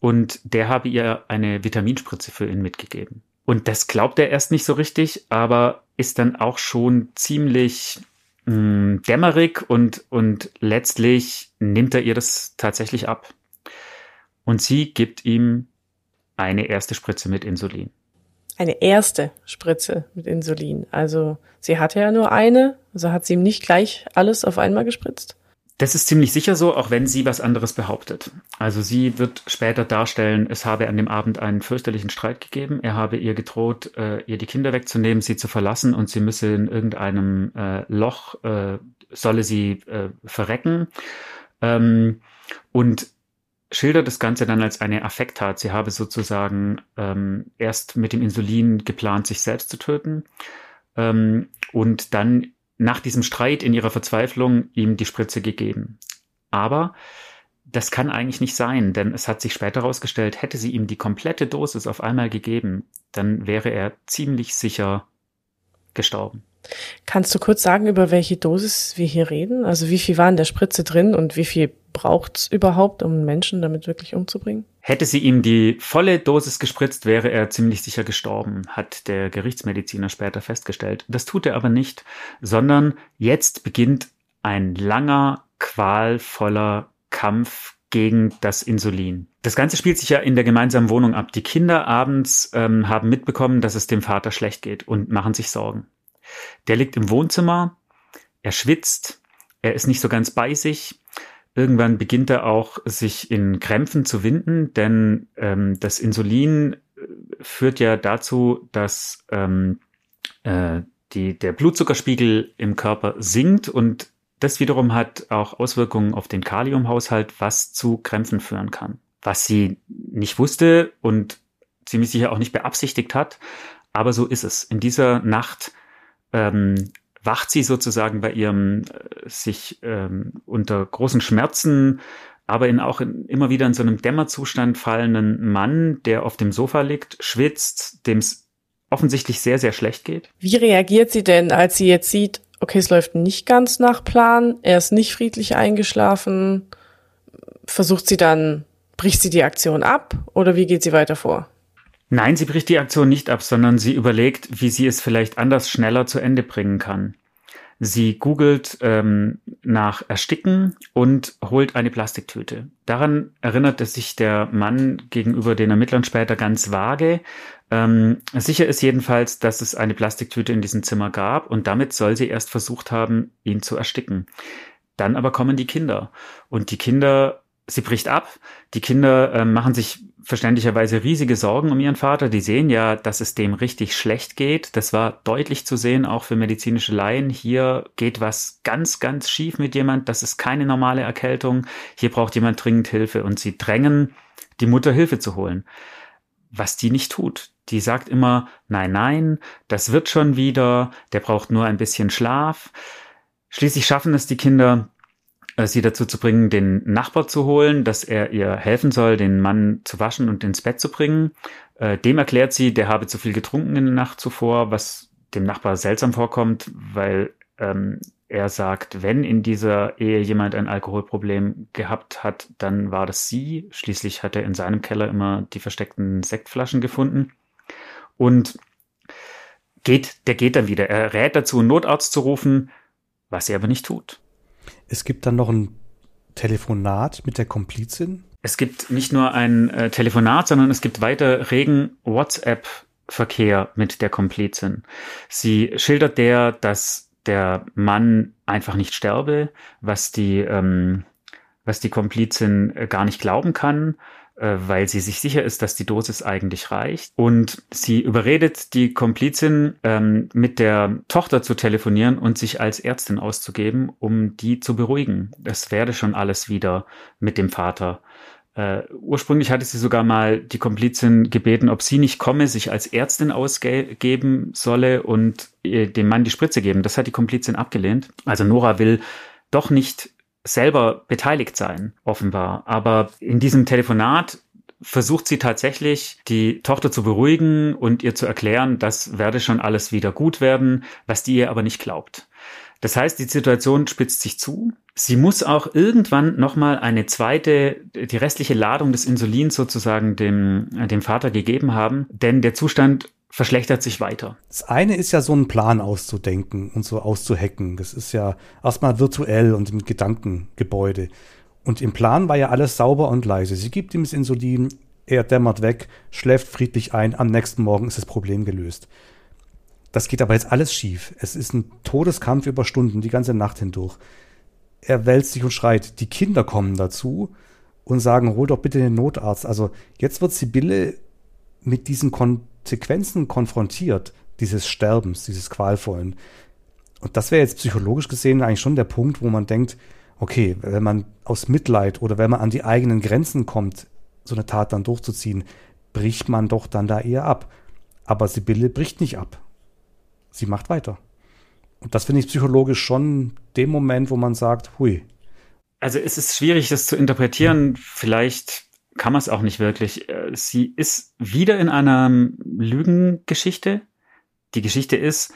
und der habe ihr eine Vitaminspritze für ihn mitgegeben. Und das glaubt er erst nicht so richtig, aber ist dann auch schon ziemlich mh, hm, dämmerig und, und letztlich nimmt er ihr das tatsächlich ab. Und sie gibt ihm eine erste Spritze mit Insulin. Eine erste Spritze mit Insulin. Also sie hatte ja nur eine, also hat sie ihm nicht gleich alles auf einmal gespritzt? Das ist ziemlich sicher so, auch wenn sie was anderes behauptet. Also sie wird später darstellen, es habe an dem Abend einen fürchterlichen Streit gegeben. Er habe ihr gedroht, äh, ihr die Kinder wegzunehmen, sie zu verlassen und sie müsse in irgendeinem äh, Loch, äh, solle sie äh, verrecken. Ähm, und schildert das Ganze dann als eine Affekttat. Sie habe sozusagen ähm, erst mit dem Insulin geplant, sich selbst zu töten ähm, und dann nach diesem Streit in ihrer Verzweiflung ihm die Spritze gegeben. Aber das kann eigentlich nicht sein, denn es hat sich später herausgestellt, hätte sie ihm die komplette Dosis auf einmal gegeben, dann wäre er ziemlich sicher gestorben. Kannst du kurz sagen, über welche Dosis wir hier reden? Also wie viel war in der Spritze drin und wie viel braucht es überhaupt, um einen Menschen damit wirklich umzubringen? Hätte sie ihm die volle Dosis gespritzt, wäre er ziemlich sicher gestorben, hat der Gerichtsmediziner später festgestellt. Das tut er aber nicht, sondern jetzt beginnt ein langer, qualvoller Kampf gegen das Insulin. Das Ganze spielt sich ja in der gemeinsamen Wohnung ab. Die Kinder abends ähm, haben mitbekommen, dass es dem Vater schlecht geht und machen sich Sorgen. Der liegt im Wohnzimmer, er schwitzt, er ist nicht so ganz bei sich. Irgendwann beginnt er auch, sich in Krämpfen zu winden, denn ähm, das Insulin äh, führt ja dazu, dass ähm, äh, die, der Blutzuckerspiegel im Körper sinkt und das wiederum hat auch Auswirkungen auf den Kaliumhaushalt, was zu Krämpfen führen kann. Was sie nicht wusste und ziemlich sicher auch nicht beabsichtigt hat, aber so ist es. In dieser Nacht ähm, wacht sie sozusagen bei ihrem äh, sich ähm, unter großen Schmerzen, aber in auch in, immer wieder in so einem Dämmerzustand fallenden Mann, der auf dem Sofa liegt, schwitzt, dem es offensichtlich sehr, sehr schlecht geht. Wie reagiert sie denn, als sie jetzt sieht, okay, es läuft nicht ganz nach Plan, er ist nicht friedlich eingeschlafen? Versucht sie dann, bricht sie die Aktion ab oder wie geht sie weiter vor? Nein, sie bricht die Aktion nicht ab, sondern sie überlegt, wie sie es vielleicht anders schneller zu Ende bringen kann. Sie googelt ähm, nach Ersticken und holt eine Plastiktüte. Daran erinnerte sich der Mann gegenüber den Ermittlern später ganz vage. Ähm, sicher ist jedenfalls, dass es eine Plastiktüte in diesem Zimmer gab und damit soll sie erst versucht haben, ihn zu ersticken. Dann aber kommen die Kinder und die Kinder, sie bricht ab. Die Kinder äh, machen sich verständlicherweise riesige Sorgen um ihren Vater. Die sehen ja, dass es dem richtig schlecht geht. Das war deutlich zu sehen, auch für medizinische Laien. Hier geht was ganz, ganz schief mit jemand. Das ist keine normale Erkältung. Hier braucht jemand dringend Hilfe und sie drängen, die Mutter Hilfe zu holen. Was die nicht tut. Die sagt immer, nein, nein, das wird schon wieder, der braucht nur ein bisschen Schlaf. Schließlich schaffen es die Kinder, sie dazu zu bringen, den Nachbar zu holen, dass er ihr helfen soll, den Mann zu waschen und ins Bett zu bringen. Äh, dem erklärt sie, der habe zu viel getrunken in der Nacht zuvor, was dem Nachbar seltsam vorkommt, weil ähm, er sagt, wenn in dieser Ehe jemand ein Alkoholproblem gehabt hat, dann war das sie. Schließlich hat er in seinem Keller immer die versteckten Sektflaschen gefunden. Und geht, der geht dann wieder. Er rät dazu, einen Notarzt zu rufen, was er aber nicht tut. Es gibt dann noch ein Telefonat mit der Komplizin. Es gibt nicht nur ein äh, Telefonat, sondern es gibt weiter regen WhatsApp-Verkehr mit der Komplizin. Sie schildert der, dass der Mann einfach nicht sterbe, was die, ähm, was die Komplizin äh, gar nicht glauben kann weil sie sich sicher ist, dass die Dosis eigentlich reicht. Und sie überredet die Komplizin, ähm, mit der Tochter zu telefonieren und sich als Ärztin auszugeben, um die zu beruhigen. Das werde schon alles wieder mit dem Vater. Uh, ursprünglich hatte sie sogar mal die Komplizin gebeten, ob sie nicht komme, sich als Ärztin ausgeben solle und äh, dem Mann die Spritze geben. Das hat die Komplizin abgelehnt. Also Nora will doch nicht selber beteiligt sein, offenbar. Aber in diesem Telefonat versucht sie tatsächlich, die Tochter zu beruhigen und ihr zu erklären, das werde schon alles wieder gut werden, was die ihr aber nicht glaubt. Das heißt, die Situation spitzt sich zu. Sie muss auch irgendwann nochmal eine zweite, die restliche Ladung des Insulins sozusagen dem, dem Vater gegeben haben, denn der Zustand verschlechtert sich weiter. Das eine ist ja so einen Plan auszudenken und so auszuhacken. Das ist ja erstmal virtuell und im Gedankengebäude. Und im Plan war ja alles sauber und leise. Sie gibt ihm das Insulin, er dämmert weg, schläft friedlich ein, am nächsten Morgen ist das Problem gelöst. Das geht aber jetzt alles schief. Es ist ein Todeskampf über Stunden, die ganze Nacht hindurch. Er wälzt sich und schreit. Die Kinder kommen dazu und sagen, hol doch bitte den Notarzt. Also jetzt wird Sibylle mit diesen Kon Konsequenzen konfrontiert, dieses Sterbens, dieses Qualvollen. Und das wäre jetzt psychologisch gesehen eigentlich schon der Punkt, wo man denkt, okay, wenn man aus Mitleid oder wenn man an die eigenen Grenzen kommt, so eine Tat dann durchzuziehen, bricht man doch dann da eher ab. Aber Sibylle bricht nicht ab. Sie macht weiter. Und das finde ich psychologisch schon dem Moment, wo man sagt, hui. Also es ist schwierig, das zu interpretieren. Vielleicht kann man es auch nicht wirklich. Äh, sie ist wieder in einer Lügengeschichte. Die Geschichte ist,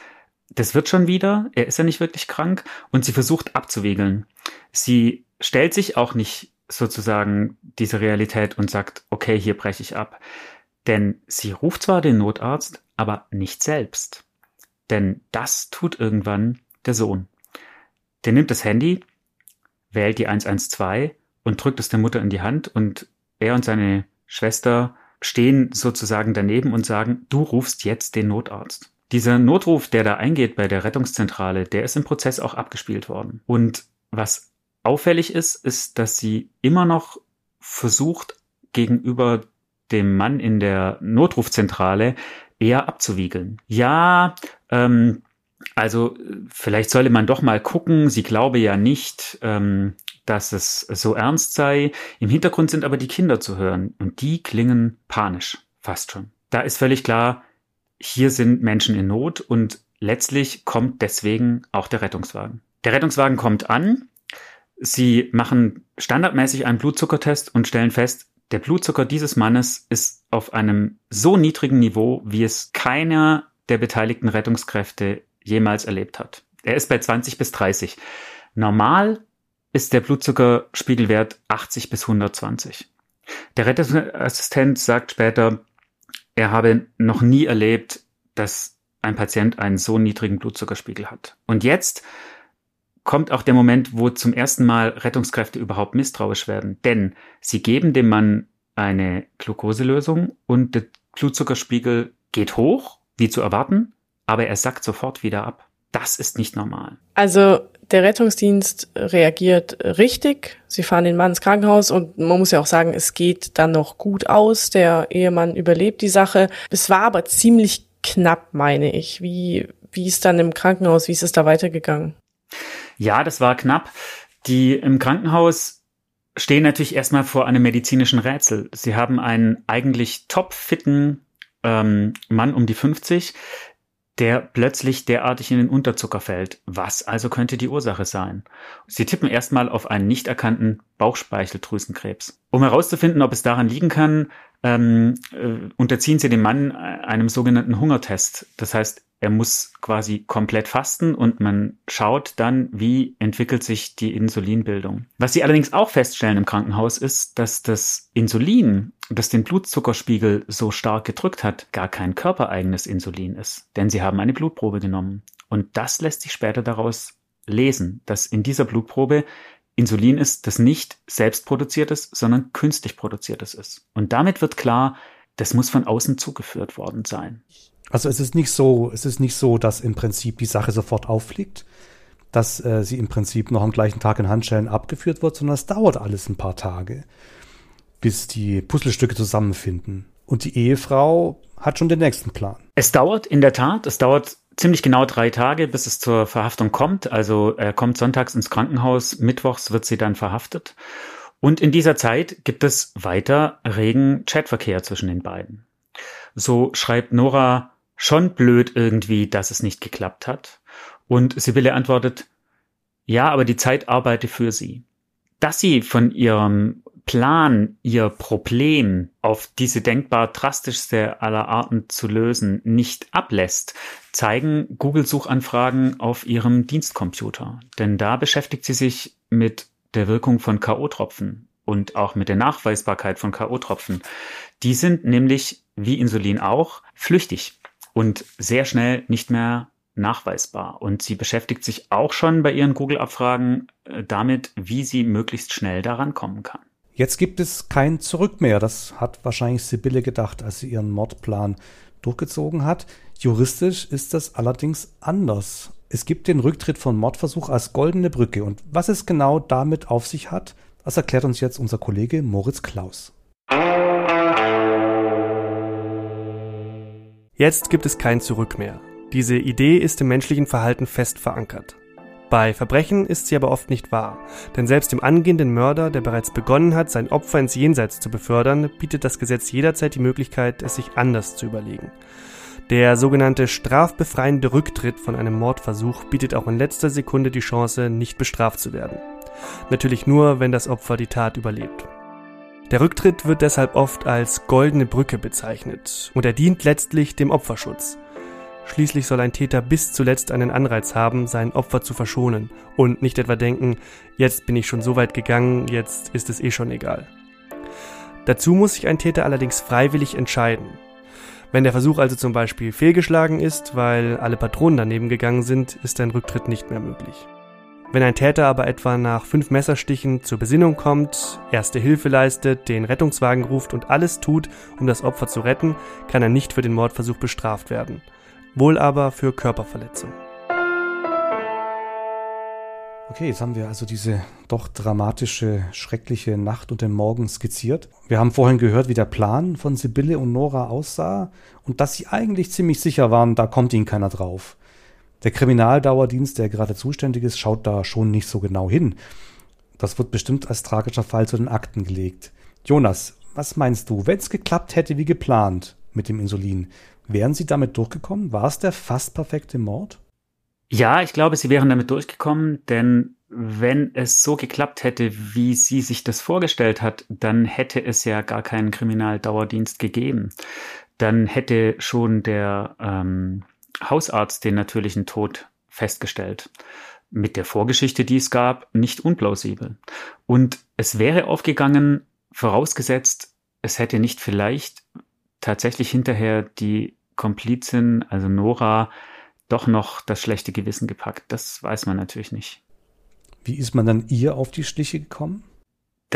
das wird schon wieder, er ist ja nicht wirklich krank und sie versucht abzuwiegeln. Sie stellt sich auch nicht sozusagen diese Realität und sagt, okay, hier breche ich ab. Denn sie ruft zwar den Notarzt, aber nicht selbst. Denn das tut irgendwann der Sohn. Der nimmt das Handy, wählt die 112 und drückt es der Mutter in die Hand und er und seine Schwester stehen sozusagen daneben und sagen, du rufst jetzt den Notarzt. Dieser Notruf, der da eingeht bei der Rettungszentrale, der ist im Prozess auch abgespielt worden. Und was auffällig ist, ist, dass sie immer noch versucht, gegenüber dem Mann in der Notrufzentrale eher abzuwiegeln. Ja, ähm, also vielleicht solle man doch mal gucken. Sie glaube ja nicht, ähm, dass es so ernst sei. Im Hintergrund sind aber die Kinder zu hören und die klingen panisch, fast schon. Da ist völlig klar, hier sind Menschen in Not und letztlich kommt deswegen auch der Rettungswagen. Der Rettungswagen kommt an. Sie machen standardmäßig einen Blutzuckertest und stellen fest, der Blutzucker dieses Mannes ist auf einem so niedrigen Niveau, wie es keiner der beteiligten Rettungskräfte jemals erlebt hat. Er ist bei 20 bis 30. Normal ist der Blutzuckerspiegelwert 80 bis 120. Der Rettungsassistent sagt später, er habe noch nie erlebt, dass ein Patient einen so niedrigen Blutzuckerspiegel hat. Und jetzt kommt auch der Moment, wo zum ersten Mal Rettungskräfte überhaupt misstrauisch werden. Denn sie geben dem Mann eine Glukoselösung und der Blutzuckerspiegel geht hoch, wie zu erwarten, aber er sackt sofort wieder ab. Das ist nicht normal. Also der Rettungsdienst reagiert richtig. Sie fahren den Mann ins Krankenhaus und man muss ja auch sagen, es geht dann noch gut aus. Der Ehemann überlebt die Sache. Es war aber ziemlich knapp, meine ich. Wie, wie ist dann im Krankenhaus, wie ist es da weitergegangen? Ja, das war knapp. Die im Krankenhaus stehen natürlich erstmal vor einem medizinischen Rätsel. Sie haben einen eigentlich topfitten ähm, Mann um die 50, der plötzlich derartig in den Unterzucker fällt. Was also könnte die Ursache sein? Sie tippen erstmal auf einen nicht erkannten Bauchspeicheldrüsenkrebs. Um herauszufinden, ob es daran liegen kann, ähm, äh, unterziehen sie dem Mann einem sogenannten Hungertest. Das heißt, er muss quasi komplett fasten und man schaut dann, wie entwickelt sich die Insulinbildung. Was sie allerdings auch feststellen im Krankenhaus ist, dass das Insulin, das den Blutzuckerspiegel so stark gedrückt hat, gar kein körpereigenes Insulin ist. Denn sie haben eine Blutprobe genommen. Und das lässt sich später daraus lesen, dass in dieser Blutprobe Insulin ist, das nicht selbst produziertes, sondern künstlich produziertes ist. Und damit wird klar, das muss von außen zugeführt worden sein. Also es ist nicht so, es ist nicht so, dass im Prinzip die Sache sofort auffliegt, dass äh, sie im Prinzip noch am gleichen Tag in Handschellen abgeführt wird, sondern es dauert alles ein paar Tage, bis die Puzzlestücke zusammenfinden. Und die Ehefrau hat schon den nächsten Plan. Es dauert in der Tat, es dauert ziemlich genau drei Tage, bis es zur Verhaftung kommt. Also er kommt sonntags ins Krankenhaus, mittwochs wird sie dann verhaftet. Und in dieser Zeit gibt es weiter regen Chatverkehr zwischen den beiden. So schreibt Nora schon blöd irgendwie, dass es nicht geklappt hat. Und Sibylle antwortet, ja, aber die Zeit arbeite für sie. Dass sie von ihrem Plan, ihr Problem auf diese denkbar drastischste aller Arten zu lösen, nicht ablässt, zeigen Google-Suchanfragen auf ihrem Dienstcomputer. Denn da beschäftigt sie sich mit der Wirkung von K.O.-Tropfen und auch mit der Nachweisbarkeit von K.O.-Tropfen. Die sind nämlich, wie Insulin auch, flüchtig und sehr schnell nicht mehr nachweisbar. Und sie beschäftigt sich auch schon bei ihren Google-Abfragen äh, damit, wie sie möglichst schnell daran kommen kann. Jetzt gibt es kein Zurück mehr. Das hat wahrscheinlich Sibylle gedacht, als sie ihren Mordplan durchgezogen hat. Juristisch ist das allerdings anders. Es gibt den Rücktritt von Mordversuch als goldene Brücke. Und was es genau damit auf sich hat, das erklärt uns jetzt unser Kollege Moritz Klaus. Jetzt gibt es kein Zurück mehr. Diese Idee ist im menschlichen Verhalten fest verankert. Bei Verbrechen ist sie aber oft nicht wahr, denn selbst dem angehenden Mörder, der bereits begonnen hat, sein Opfer ins Jenseits zu befördern, bietet das Gesetz jederzeit die Möglichkeit, es sich anders zu überlegen. Der sogenannte strafbefreiende Rücktritt von einem Mordversuch bietet auch in letzter Sekunde die Chance, nicht bestraft zu werden. Natürlich nur, wenn das Opfer die Tat überlebt. Der Rücktritt wird deshalb oft als goldene Brücke bezeichnet und er dient letztlich dem Opferschutz. Schließlich soll ein Täter bis zuletzt einen Anreiz haben, sein Opfer zu verschonen und nicht etwa denken, jetzt bin ich schon so weit gegangen, jetzt ist es eh schon egal. Dazu muss sich ein Täter allerdings freiwillig entscheiden. Wenn der Versuch also zum Beispiel fehlgeschlagen ist, weil alle Patronen daneben gegangen sind, ist ein Rücktritt nicht mehr möglich. Wenn ein Täter aber etwa nach fünf Messerstichen zur Besinnung kommt, erste Hilfe leistet, den Rettungswagen ruft und alles tut, um das Opfer zu retten, kann er nicht für den Mordversuch bestraft werden, wohl aber für Körperverletzung. Okay, jetzt haben wir also diese doch dramatische, schreckliche Nacht und den Morgen skizziert. Wir haben vorhin gehört, wie der Plan von Sibylle und Nora aussah und dass sie eigentlich ziemlich sicher waren, da kommt ihnen keiner drauf. Der Kriminaldauerdienst, der gerade zuständig ist, schaut da schon nicht so genau hin. Das wird bestimmt als tragischer Fall zu den Akten gelegt. Jonas, was meinst du, wenn es geklappt hätte wie geplant mit dem Insulin, wären Sie damit durchgekommen? War es der fast perfekte Mord? Ja, ich glaube, Sie wären damit durchgekommen, denn wenn es so geklappt hätte, wie sie sich das vorgestellt hat, dann hätte es ja gar keinen Kriminaldauerdienst gegeben. Dann hätte schon der ähm, Hausarzt den natürlichen Tod festgestellt. Mit der Vorgeschichte, die es gab, nicht unplausibel. Und es wäre aufgegangen, vorausgesetzt, es hätte nicht vielleicht tatsächlich hinterher die Komplizin, also Nora, doch noch das schlechte Gewissen gepackt. Das weiß man natürlich nicht. Wie ist man dann ihr auf die Schliche gekommen?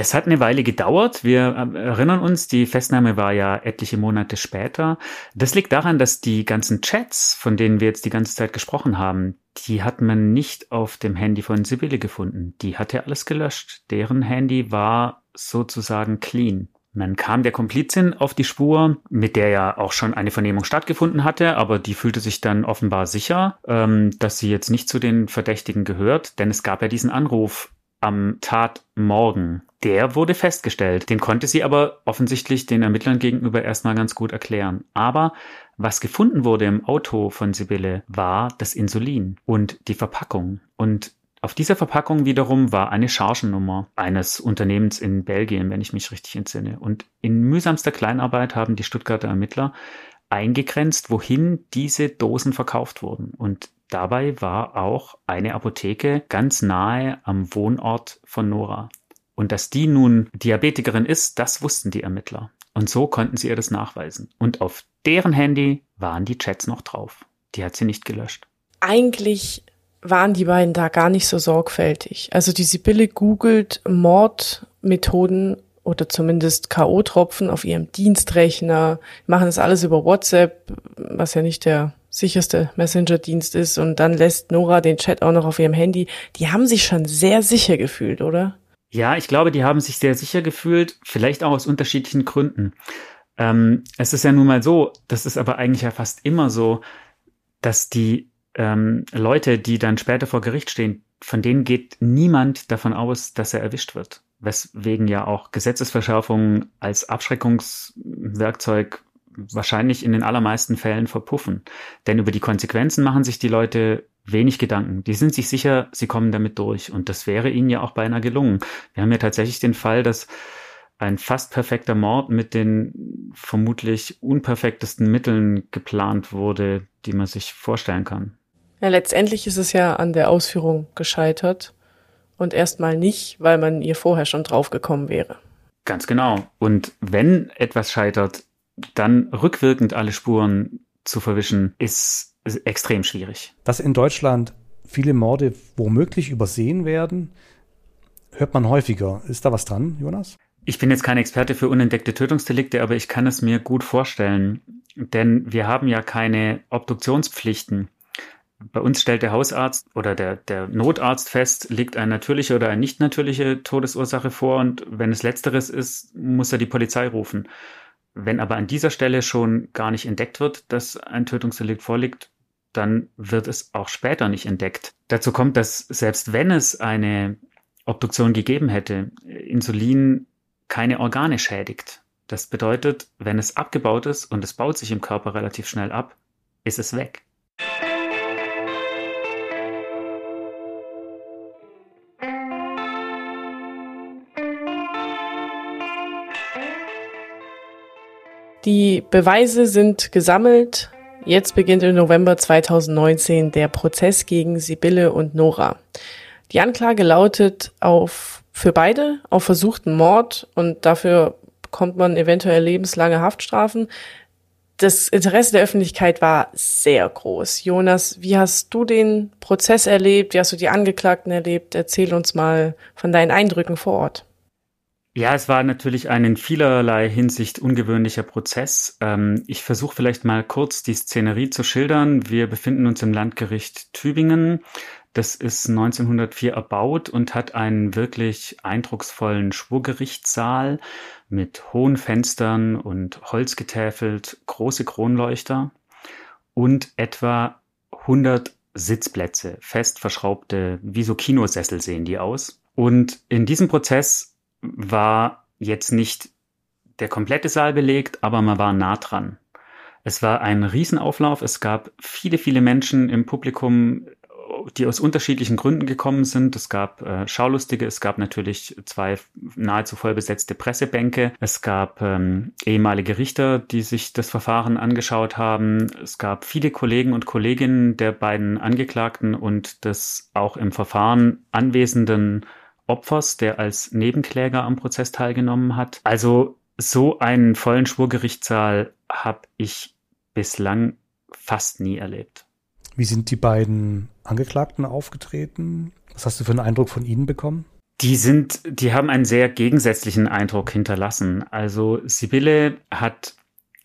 Das hat eine Weile gedauert. Wir äh, erinnern uns, die Festnahme war ja etliche Monate später. Das liegt daran, dass die ganzen Chats, von denen wir jetzt die ganze Zeit gesprochen haben, die hat man nicht auf dem Handy von Sibylle gefunden. Die hatte alles gelöscht. Deren Handy war sozusagen clean. Man kam der Komplizin auf die Spur, mit der ja auch schon eine Vernehmung stattgefunden hatte, aber die fühlte sich dann offenbar sicher, ähm, dass sie jetzt nicht zu den Verdächtigen gehört, denn es gab ja diesen Anruf am Tatmorgen. Der wurde festgestellt. Den konnte sie aber offensichtlich den Ermittlern gegenüber erstmal ganz gut erklären. Aber was gefunden wurde im Auto von Sibylle war das Insulin und die Verpackung. Und auf dieser Verpackung wiederum war eine Chargennummer eines Unternehmens in Belgien, wenn ich mich richtig entsinne. Und in mühsamster Kleinarbeit haben die Stuttgarter Ermittler eingegrenzt, wohin diese Dosen verkauft wurden. Und Dabei war auch eine Apotheke ganz nahe am Wohnort von Nora. Und dass die nun Diabetikerin ist, das wussten die Ermittler. Und so konnten sie ihr das nachweisen. Und auf deren Handy waren die Chats noch drauf. Die hat sie nicht gelöscht. Eigentlich waren die beiden da gar nicht so sorgfältig. Also die Sibylle googelt Mordmethoden oder zumindest K.O.-Tropfen auf ihrem Dienstrechner, machen das alles über WhatsApp, was ja nicht der sicherste Messenger-Dienst ist und dann lässt Nora den Chat auch noch auf ihrem Handy. Die haben sich schon sehr sicher gefühlt, oder? Ja, ich glaube, die haben sich sehr sicher gefühlt, vielleicht auch aus unterschiedlichen Gründen. Ähm, es ist ja nun mal so, das ist aber eigentlich ja fast immer so, dass die ähm, Leute, die dann später vor Gericht stehen, von denen geht niemand davon aus, dass er erwischt wird. Weswegen ja auch Gesetzesverschärfungen als Abschreckungswerkzeug wahrscheinlich in den allermeisten Fällen verpuffen. Denn über die Konsequenzen machen sich die Leute wenig Gedanken. Die sind sich sicher, sie kommen damit durch. Und das wäre ihnen ja auch beinahe gelungen. Wir haben ja tatsächlich den Fall, dass ein fast perfekter Mord mit den vermutlich unperfektesten Mitteln geplant wurde, die man sich vorstellen kann. Ja, letztendlich ist es ja an der Ausführung gescheitert und erstmal nicht, weil man ihr vorher schon draufgekommen wäre. Ganz genau. Und wenn etwas scheitert, dann rückwirkend alle Spuren zu verwischen, ist extrem schwierig. Dass in Deutschland viele Morde womöglich übersehen werden, hört man häufiger. Ist da was dran, Jonas? Ich bin jetzt kein Experte für unentdeckte Tötungsdelikte, aber ich kann es mir gut vorstellen. Denn wir haben ja keine Obduktionspflichten. Bei uns stellt der Hausarzt oder der, der Notarzt fest, liegt eine natürliche oder eine nicht natürliche Todesursache vor und wenn es letzteres ist, muss er die Polizei rufen. Wenn aber an dieser Stelle schon gar nicht entdeckt wird, dass ein Tötungsdelikt vorliegt, dann wird es auch später nicht entdeckt. Dazu kommt, dass selbst wenn es eine Obduktion gegeben hätte, Insulin keine Organe schädigt. Das bedeutet, wenn es abgebaut ist und es baut sich im Körper relativ schnell ab, ist es weg. Die Beweise sind gesammelt. Jetzt beginnt im November 2019 der Prozess gegen Sibylle und Nora. Die Anklage lautet auf für beide auf versuchten Mord und dafür bekommt man eventuell lebenslange Haftstrafen. Das Interesse der Öffentlichkeit war sehr groß. Jonas, wie hast du den Prozess erlebt? Wie hast du die Angeklagten erlebt? Erzähl uns mal von deinen Eindrücken vor Ort. Ja, es war natürlich ein in vielerlei Hinsicht ungewöhnlicher Prozess. Ähm, ich versuche vielleicht mal kurz die Szenerie zu schildern. Wir befinden uns im Landgericht Tübingen. Das ist 1904 erbaut und hat einen wirklich eindrucksvollen Schwurgerichtssaal mit hohen Fenstern und holzgetäfelt, große Kronleuchter und etwa 100 Sitzplätze, fest verschraubte, wie so Kinosessel sehen die aus. Und in diesem Prozess war jetzt nicht der komplette Saal belegt, aber man war nah dran. Es war ein Riesenauflauf. Es gab viele, viele Menschen im Publikum, die aus unterschiedlichen Gründen gekommen sind. Es gab äh, Schaulustige, es gab natürlich zwei nahezu voll besetzte Pressebänke, es gab ähm, ehemalige Richter, die sich das Verfahren angeschaut haben. Es gab viele Kollegen und Kolleginnen der beiden Angeklagten und des auch im Verfahren anwesenden Opfers, der als Nebenkläger am Prozess teilgenommen hat. Also so einen vollen Schwurgerichtssaal habe ich bislang fast nie erlebt. Wie sind die beiden Angeklagten aufgetreten? Was hast du für einen Eindruck von ihnen bekommen? Die sind, die haben einen sehr gegensätzlichen Eindruck hinterlassen. Also Sibylle hat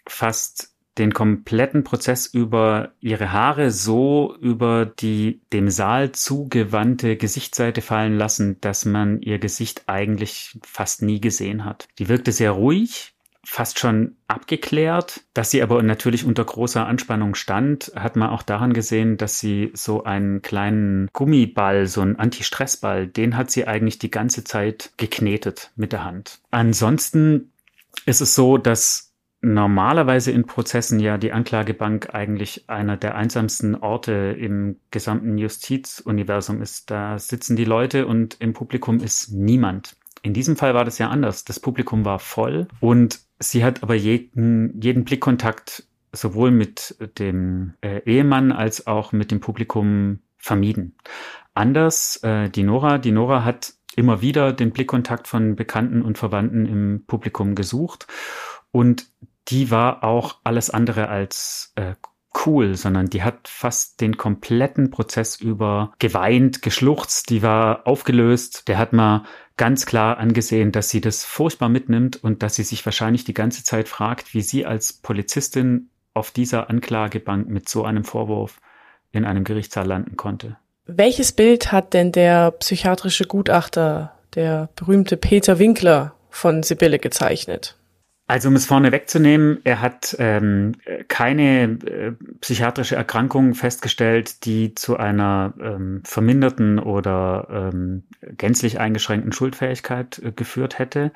fast den kompletten Prozess über ihre Haare so über die dem Saal zugewandte Gesichtsseite fallen lassen, dass man ihr Gesicht eigentlich fast nie gesehen hat. Die wirkte sehr ruhig, fast schon abgeklärt. Dass sie aber natürlich unter großer Anspannung stand, hat man auch daran gesehen, dass sie so einen kleinen Gummiball, so einen Anti-Stress-Ball, den hat sie eigentlich die ganze Zeit geknetet mit der Hand. Ansonsten ist es so, dass normalerweise in Prozessen ja die Anklagebank eigentlich einer der einsamsten Orte im gesamten Justizuniversum ist. Da sitzen die Leute und im Publikum ist niemand. In diesem Fall war das ja anders. Das Publikum war voll und sie hat aber jeden, jeden Blickkontakt sowohl mit dem äh, Ehemann als auch mit dem Publikum vermieden. Anders äh, die Nora. Die Nora hat immer wieder den Blickkontakt von Bekannten und Verwandten im Publikum gesucht und die war auch alles andere als äh, cool, sondern die hat fast den kompletten Prozess über geweint, geschluchzt, die war aufgelöst. Der hat mal ganz klar angesehen, dass sie das furchtbar mitnimmt und dass sie sich wahrscheinlich die ganze Zeit fragt, wie sie als Polizistin auf dieser Anklagebank mit so einem Vorwurf in einem Gerichtssaal landen konnte. Welches Bild hat denn der psychiatrische Gutachter, der berühmte Peter Winkler von Sibylle gezeichnet? Also um es vorne wegzunehmen, er hat ähm, keine äh, psychiatrische Erkrankung festgestellt, die zu einer ähm, verminderten oder ähm, gänzlich eingeschränkten Schuldfähigkeit äh, geführt hätte.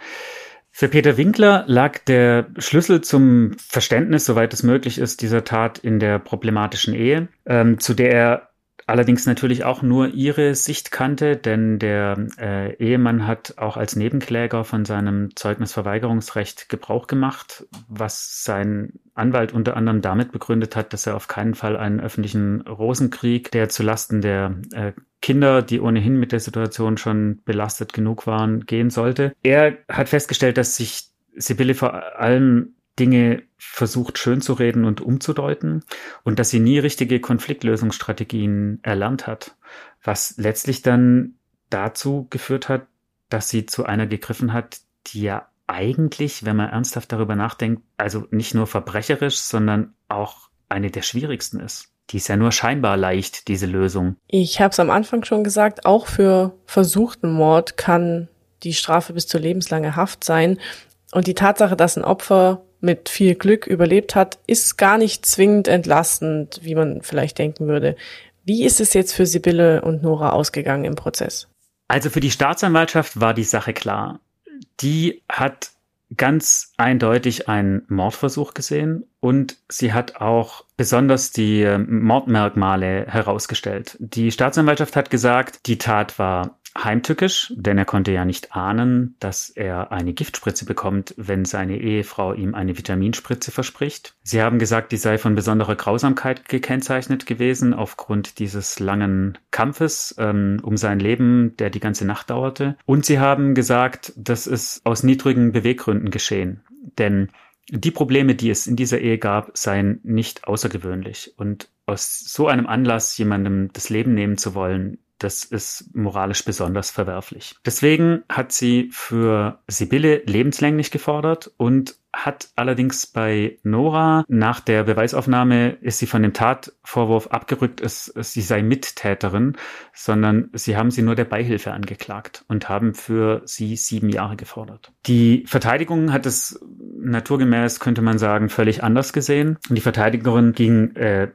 Für Peter Winkler lag der Schlüssel zum Verständnis, soweit es möglich ist, dieser Tat in der problematischen Ehe, ähm, zu der er allerdings natürlich auch nur ihre Sicht kannte, denn der äh, Ehemann hat auch als Nebenkläger von seinem Zeugnisverweigerungsrecht Gebrauch gemacht, was sein Anwalt unter anderem damit begründet hat, dass er auf keinen Fall einen öffentlichen Rosenkrieg, der zulasten der äh, Kinder, die ohnehin mit der Situation schon belastet genug waren, gehen sollte. Er hat festgestellt, dass sich Sibylle vor allem Dinge versucht schön zu reden und umzudeuten und dass sie nie richtige Konfliktlösungsstrategien erlernt hat, was letztlich dann dazu geführt hat, dass sie zu einer gegriffen hat, die ja eigentlich, wenn man ernsthaft darüber nachdenkt, also nicht nur verbrecherisch, sondern auch eine der schwierigsten ist. Die ist ja nur scheinbar leicht, diese Lösung. Ich habe es am Anfang schon gesagt, auch für versuchten Mord kann die Strafe bis zur lebenslange Haft sein. Und die Tatsache, dass ein Opfer mit viel Glück überlebt hat, ist gar nicht zwingend entlastend, wie man vielleicht denken würde. Wie ist es jetzt für Sibylle und Nora ausgegangen im Prozess? Also für die Staatsanwaltschaft war die Sache klar. Die hat ganz eindeutig einen Mordversuch gesehen und sie hat auch besonders die Mordmerkmale herausgestellt. Die Staatsanwaltschaft hat gesagt, die Tat war heimtückisch, denn er konnte ja nicht ahnen, dass er eine Giftspritze bekommt, wenn seine Ehefrau ihm eine Vitaminspritze verspricht. Sie haben gesagt, die sei von besonderer Grausamkeit gekennzeichnet gewesen aufgrund dieses langen Kampfes ähm, um sein Leben, der die ganze Nacht dauerte. Und sie haben gesagt, das ist aus niedrigen Beweggründen geschehen, denn die Probleme, die es in dieser Ehe gab, seien nicht außergewöhnlich. Und aus so einem Anlass jemandem das Leben nehmen zu wollen, das ist moralisch besonders verwerflich. Deswegen hat sie für Sibylle lebenslänglich gefordert und hat allerdings bei Nora nach der Beweisaufnahme ist sie von dem Tatvorwurf abgerückt, es, sie sei Mittäterin, sondern sie haben sie nur der Beihilfe angeklagt und haben für sie sieben Jahre gefordert. Die Verteidigung hat es naturgemäß, könnte man sagen, völlig anders gesehen. Die Verteidigerin ging äh,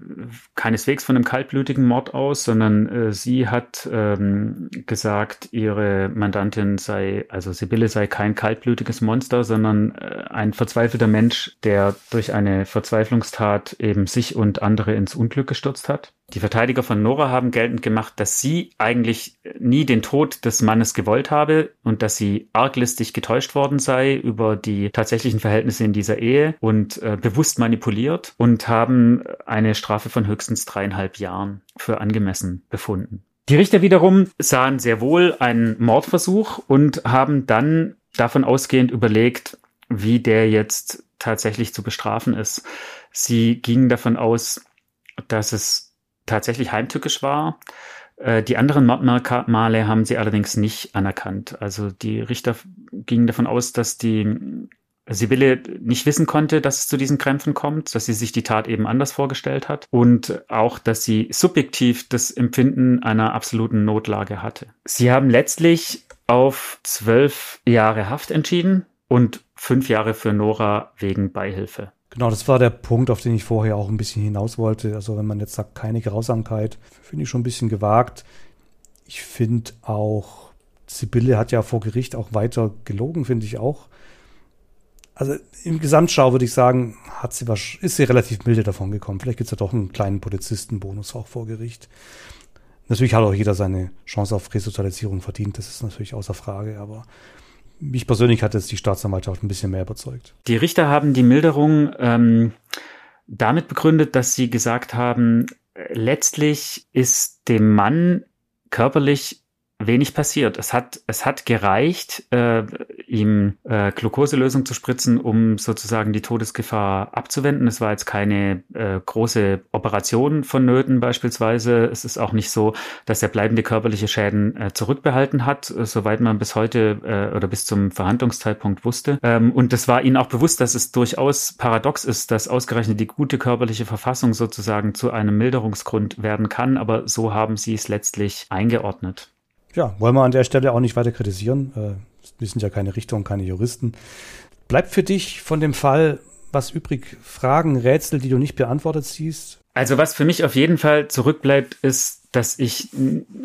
keineswegs von einem kaltblütigen Mord aus, sondern äh, sie hat ähm, gesagt, ihre Mandantin sei, also Sibylle sei kein kaltblütiges Monster, sondern äh, ein verzweifelter Mensch, der durch eine Verzweiflungstat eben sich und andere ins Unglück gestürzt hat. Die Verteidiger von Nora haben geltend gemacht, dass sie eigentlich nie den Tod des Mannes gewollt habe und dass sie arglistig getäuscht worden sei über die tatsächlichen Verhältnisse in dieser Ehe und äh, bewusst manipuliert und haben eine Strafe von höchstens dreieinhalb Jahren für angemessen befunden. Die Richter wiederum sahen sehr wohl einen Mordversuch und haben dann davon ausgehend überlegt, wie der jetzt tatsächlich zu bestrafen ist. Sie gingen davon aus, dass es tatsächlich heimtückisch war. Äh, die anderen Mordmale haben sie allerdings nicht anerkannt. Also die Richter gingen davon aus, dass die Sibylle nicht wissen konnte, dass es zu diesen Krämpfen kommt, dass sie sich die Tat eben anders vorgestellt hat und auch, dass sie subjektiv das Empfinden einer absoluten Notlage hatte. Sie haben letztlich auf zwölf Jahre Haft entschieden und fünf Jahre für Nora wegen Beihilfe. Genau, das war der Punkt, auf den ich vorher auch ein bisschen hinaus wollte. Also wenn man jetzt sagt, keine Grausamkeit, finde ich schon ein bisschen gewagt. Ich finde auch, Sibylle hat ja vor Gericht auch weiter gelogen, finde ich auch also im Gesamtschau würde ich sagen, hat sie was, ist sie relativ milde davon gekommen. Vielleicht gibt es ja doch einen kleinen Polizistenbonus auch vor Gericht. Natürlich hat auch jeder seine Chance auf Resozialisierung verdient, das ist natürlich außer Frage, aber mich persönlich hat jetzt die Staatsanwaltschaft ein bisschen mehr überzeugt. Die Richter haben die Milderung ähm, damit begründet, dass sie gesagt haben, letztlich ist dem Mann körperlich wenig passiert. Es hat, es hat gereicht, äh, ihm äh, Glukoselösung zu spritzen, um sozusagen die Todesgefahr abzuwenden. Es war jetzt keine äh, große Operation vonnöten beispielsweise. Es ist auch nicht so, dass er bleibende körperliche Schäden äh, zurückbehalten hat, äh, soweit man bis heute äh, oder bis zum Verhandlungszeitpunkt wusste. Ähm, und es war ihnen auch bewusst, dass es durchaus paradox ist, dass ausgerechnet die gute körperliche Verfassung sozusagen zu einem Milderungsgrund werden kann. Aber so haben sie es letztlich eingeordnet. Ja, wollen wir an der Stelle auch nicht weiter kritisieren. Äh, wir sind ja keine Richter und keine Juristen. Bleibt für dich von dem Fall was übrig? Fragen, Rätsel, die du nicht beantwortet siehst? Also was für mich auf jeden Fall zurückbleibt, ist, dass ich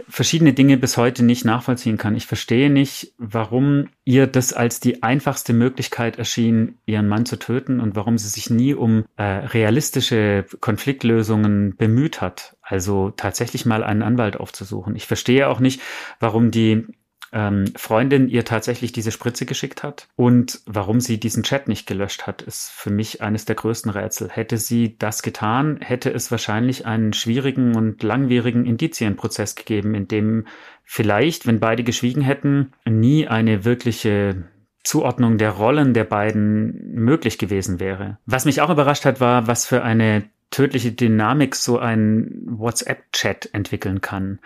verschiedene Dinge bis heute nicht nachvollziehen kann. Ich verstehe nicht, warum ihr das als die einfachste Möglichkeit erschien, ihren Mann zu töten und warum sie sich nie um äh, realistische Konfliktlösungen bemüht hat. Also tatsächlich mal einen Anwalt aufzusuchen. Ich verstehe auch nicht, warum die ähm, Freundin ihr tatsächlich diese Spritze geschickt hat. Und warum sie diesen Chat nicht gelöscht hat, ist für mich eines der größten Rätsel. Hätte sie das getan, hätte es wahrscheinlich einen schwierigen und langwierigen Indizienprozess gegeben, in dem vielleicht, wenn beide geschwiegen hätten, nie eine wirkliche Zuordnung der Rollen der beiden möglich gewesen wäre. Was mich auch überrascht hat, war, was für eine tödliche Dynamik so ein WhatsApp-Chat entwickeln kann.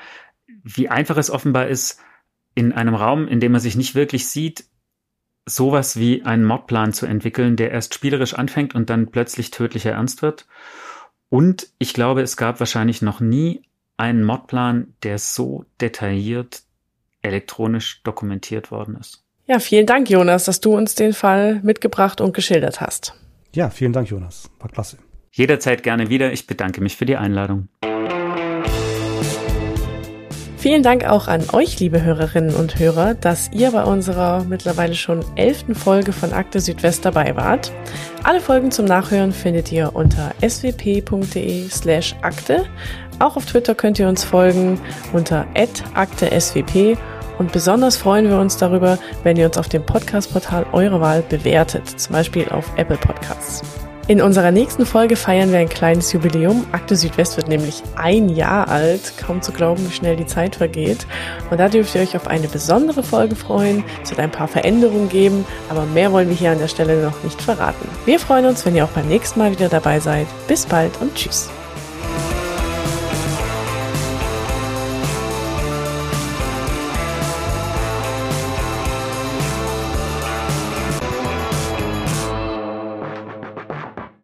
Wie einfach es offenbar ist, in einem Raum, in dem man sich nicht wirklich sieht, sowas wie einen Mordplan zu entwickeln, der erst spielerisch anfängt und dann plötzlich tödlicher ernst wird. Und ich glaube, es gab wahrscheinlich noch nie einen Mordplan, der so detailliert elektronisch dokumentiert worden ist. Ja, vielen Dank, Jonas, dass du uns den Fall mitgebracht und geschildert hast. Ja, vielen Dank, Jonas. War klasse. Jederzeit gerne wieder. Ich bedanke mich für die Einladung. Vielen Dank auch an euch, liebe Hörerinnen und Hörer, dass ihr bei unserer mittlerweile schon elften Folge von Akte Südwest dabei wart. Alle Folgen zum Nachhören findet ihr unter swp.de slash akte. Auch auf Twitter könnt ihr uns folgen unter akteswp und besonders freuen wir uns darüber, wenn ihr uns auf dem Podcast-Portal eurer Wahl bewertet, zum Beispiel auf Apple Podcasts. In unserer nächsten Folge feiern wir ein kleines Jubiläum. Akte Südwest wird nämlich ein Jahr alt. Kaum zu glauben, wie schnell die Zeit vergeht. Und da dürft ihr euch auf eine besondere Folge freuen. Es wird ein paar Veränderungen geben, aber mehr wollen wir hier an der Stelle noch nicht verraten. Wir freuen uns, wenn ihr auch beim nächsten Mal wieder dabei seid. Bis bald und tschüss.